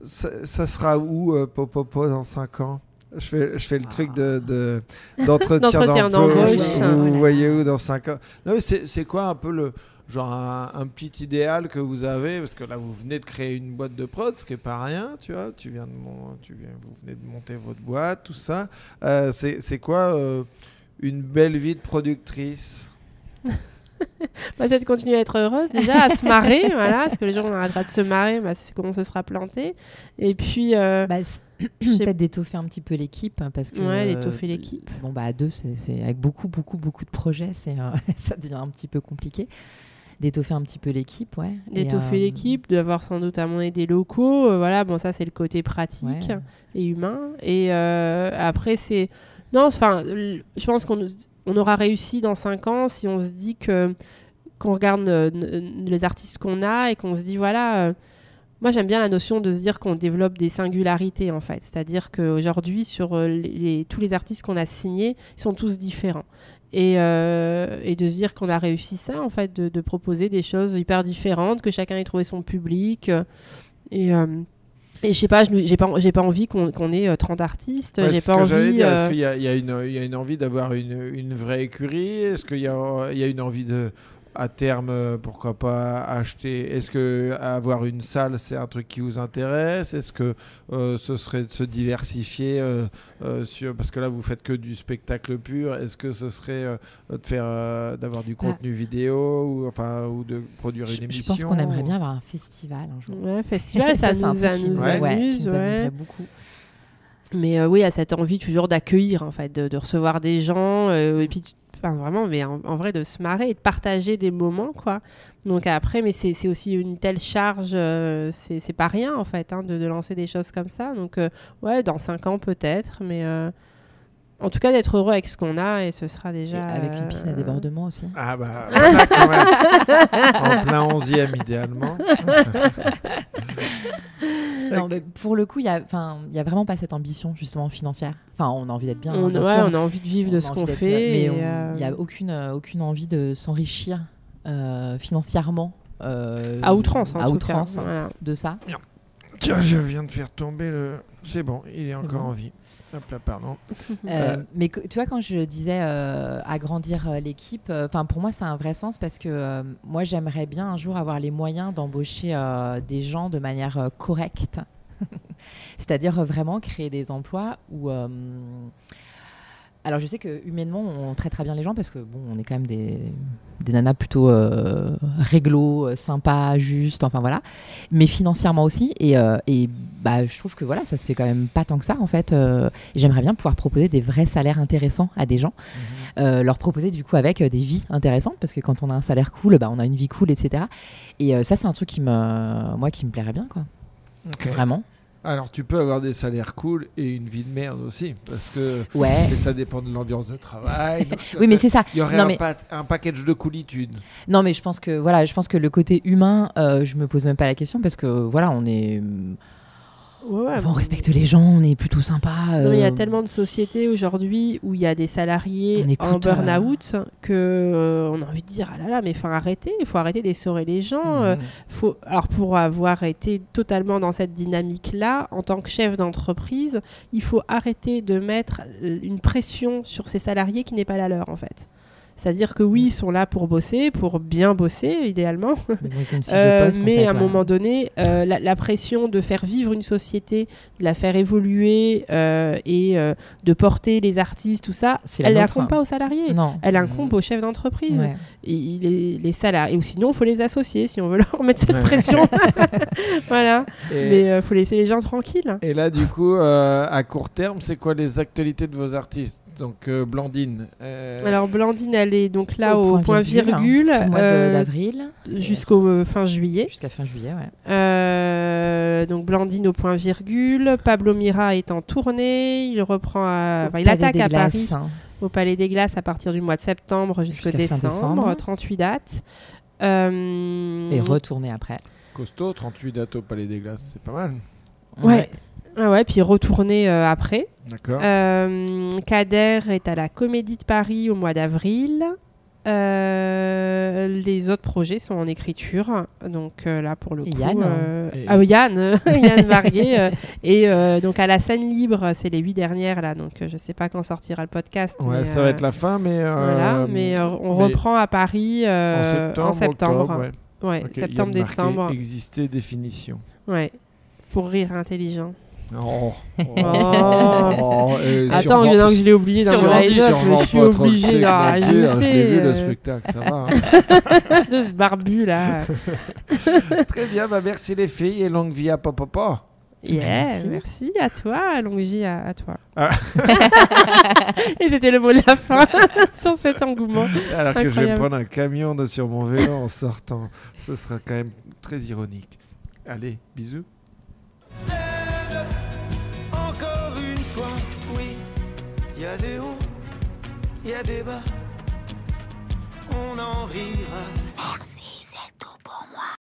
ça, ça sera où euh, Popopo dans 5 ans? Je fais, je fais le truc de, de- d'entretien d'emploi. d'embauche, Vous, vous voyez où dans 5 ans? Non, c'est quoi un peu le genre un, un petit idéal que vous avez Parce que là, vous venez de créer une boîte de prod, ce qui est pas rien, tu vois. Tu viens de mon- tu viens, vous venez de monter votre boîte, tout ça. Euh, c'est, c'est quoi euh, une belle vie de productrice? <laughs> Bah, c'est de continuer à être heureuse déjà, à se marrer, <laughs> voilà, parce que les gens on arrêtera de se marrer, bah, c'est qu'on se sera planté. Et puis euh, Bah, <clears throat> peut-être d'étoffer un petit peu l'équipe hein, parce que Ouais, euh, d'étoffer l'équipe. bon bah à deux c'est c'est- avec beaucoup beaucoup beaucoup de projets c'est euh, <laughs> ça devient un petit peu compliqué d'étoffer un petit peu l'équipe ouais d'étoffer euh, l'équipe, d'avoir sans doute à monnaie des locaux, euh, voilà, bon ça c'est le côté pratique. ouais. et humain. Et euh, après, c'est. Non, enfin, je pense qu'on on aura réussi dans 5 ans si on se dit que. qu'on regarde euh, les artistes qu'on a et qu'on se dit, voilà. moi, j'aime bien la notion de se dire qu'on développe des singularités, en fait. C'est-à-dire qu'aujourd'hui, sur les, les- tous les artistes qu'on a signés, ils sont tous différents. Et, euh, et de se dire qu'on a réussi ça, en fait, de, de proposer des choses hyper différentes, que chacun ait trouvé son public. euh, et. euh, et je sais pas, j'ai pas, pas envie qu'on qu'on ait euh, 30 artistes. Ouais, j'ai pas que envie. euh, Est-ce qu'il y y a une, il y a une envie d'avoir une, une vraie écurie? Est-ce qu'il y y a une envie de, à terme, euh, pourquoi pas acheter Est-ce que avoir une salle, c'est un truc qui vous intéresse? Est-ce que euh, ce serait de se diversifier euh, euh, sur, parce que là vous faites que du spectacle pur. Est-ce que ce serait euh, de faire, euh, d'avoir du Bah, contenu vidéo ou enfin ou de produire je, une je émission pense qu'on aimerait ou- bien avoir un festival un jour Ouais, festival, <laughs> ça, nous, ça nous ouais, amuse. nous ouais. amuserait beaucoup Mais euh, oui, il y a cette envie toujours d'accueillir, en fait, de, de recevoir des gens. euh, et puis, tu- enfin, vraiment, mais en, en vrai, de se marrer et de partager des moments, quoi. Donc après, mais c'est c'est aussi une telle charge, euh, c'est c'est pas rien, en fait, hein, de, de lancer des choses comme ça. Donc, euh, ouais, dans 5 ans, peut-être. Mais euh, en tout cas, d'être heureux avec ce qu'on a, et ce sera Et déjà. avec une piscine à euh, débordement aussi Ah bah voilà, quand même. <laughs> en plein 11e idéalement. <laughs> non, mais pour le coup il y a vraiment pas cette ambition justement financière enfin on a envie d'être bien, hein, On, bien ouais, sûr. on a envie de vivre On de ce qu'on fait. Mais on- il euh, n'y a aucune, euh, aucune envie de s'enrichir euh, financièrement. euh, à outrance, en à tout outrance cas. Voilà. de ça. Tiens, je viens de faire tomber le. C'est bon, il est, encore bon. en vie. Hop là, pardon. <laughs> Euh, mais que- tu vois, quand je disais euh, agrandir euh, l'équipe, enfin pour moi, c'est un vrai sens parce que euh, moi, j'aimerais bien un jour avoir les moyens d'embaucher euh, des gens de manière euh, correcte. <laughs> C'est-à-dire euh, vraiment créer des emplois où. Alors je sais que humainement on traite très bien les gens parce que bon on est quand même des, des nanas plutôt euh, réglo, euh, sympas, justes, enfin voilà. Mais financièrement aussi et, euh, et bah je trouve que voilà ça se fait quand même pas tant que ça en fait. euh, J'aimerais bien pouvoir proposer des vrais salaires intéressants à des gens, euh, leur proposer du coup avec des vies intéressantes parce que quand on a un salaire cool, bah, on a une vie cool, etc. Et ça c'est un truc qui me, moi qui me plairait bien quoi, vraiment. Alors, tu peux avoir des salaires cool et une vie de merde aussi. Parce que Ouais. mais ça dépend de l'ambiance de travail. Donc, Oui mais c'est ça. Il y aurait Non, un, mais- pa- un package de coolitude. Non, mais je pense que voilà, je pense que le côté humain, euh, je me pose même pas la question parce que voilà, on est. Ouais, ouais. on respecte les gens, on est plutôt sympa. Non, Il y a euh, tellement de sociétés aujourd'hui où il y a des salariés écoute, en burn-out que euh, on a envie de dire ah là là mais enfin arrêtez, il faut arrêter d'essorer les gens. euh, Mhm. faut alors pour avoir été totalement dans cette dynamique là en tant que chef d'entreprise, il faut arrêter de mettre euh, une pression sur ses salariés qui n'est pas la leur en fait. C'est-à-dire que oui, ils sont là pour bosser, pour bien bosser idéalement, <laughs> euh, poste, en mais fait, à un ouais. moment donné, euh, la, la pression de faire vivre une société, de la faire évoluer euh, et euh, de porter les artistes, tout ça, elle nôtre, incombe hein. pas aux salariés. Non. Elle incombe aux chefs d'entreprise. Ouais. Est- les salariés. Ou sinon, il faut les associer si on veut leur <laughs> mettre cette Ouais. pression. <laughs> voilà. Et, Mais il faut laisser les gens tranquilles. et là, du coup, euh, à court terme, c'est quoi les actualités de vos artistes? Donc, euh, Blandine. euh, Alors, Blandine, elle est donc là Au au, point virgule, hein, euh, d'avril jusqu'au euh, fin juillet. jusqu'à fin juillet. Ouais. Euh, donc Blandine au point virgule. Pablo Mira est en tournée. Il reprend à, Au enfin, il Palais attaque des à Glaces, Paris hein. au Palais des Glaces à partir du mois de septembre jusqu'au décembre, décembre. 38 dates. Euh, Et retourner après. Costaud, 38 dates au Palais des Glaces, c'est pas mal. Ouais. Ah ouais, puis retourner euh, après. D'accord. Euh, Kader est à la Comédie de Paris au mois d'avril. Euh, les autres projets sont en écriture, donc euh, là pour le coup, Yann, Et- ah oui, Yann, <laughs> Yann Varguet, euh, et euh, donc à la scène libre, c'est les huit dernières là, donc je sais pas quand sortira le podcast. ouais, mais, ça euh, va être la fin, mais. euh, Voilà, mais euh, on mais reprend à Paris euh, en septembre. en septembre, octobre, ouais. ouais, Ok, septembre Yann Marquet, décembre, Exister, définition. ouais, pour rire intelligent. Oh. Oh. et Attends, sûrement- maintenant que je l'ai oublié dans le line-up, je suis non plus, hein, Je l'ai vu le spectacle, ça va. hein. <laughs> de ce barbu là. <laughs> Très bien, bah merci les filles et longue vie à papa. Yeah, merci. merci. à toi, longue vie à, à toi. Ah. <laughs> Et c'était le mot de la fin sur cet engouement. Alors que je vais prendre un camion de sur mon vélo en sortant. Ce sera quand même très ironique. Allez, bisous encore une fois, oui, il y a des hauts, il y a des bas, on en rira. Merci, c'est tout pour moi.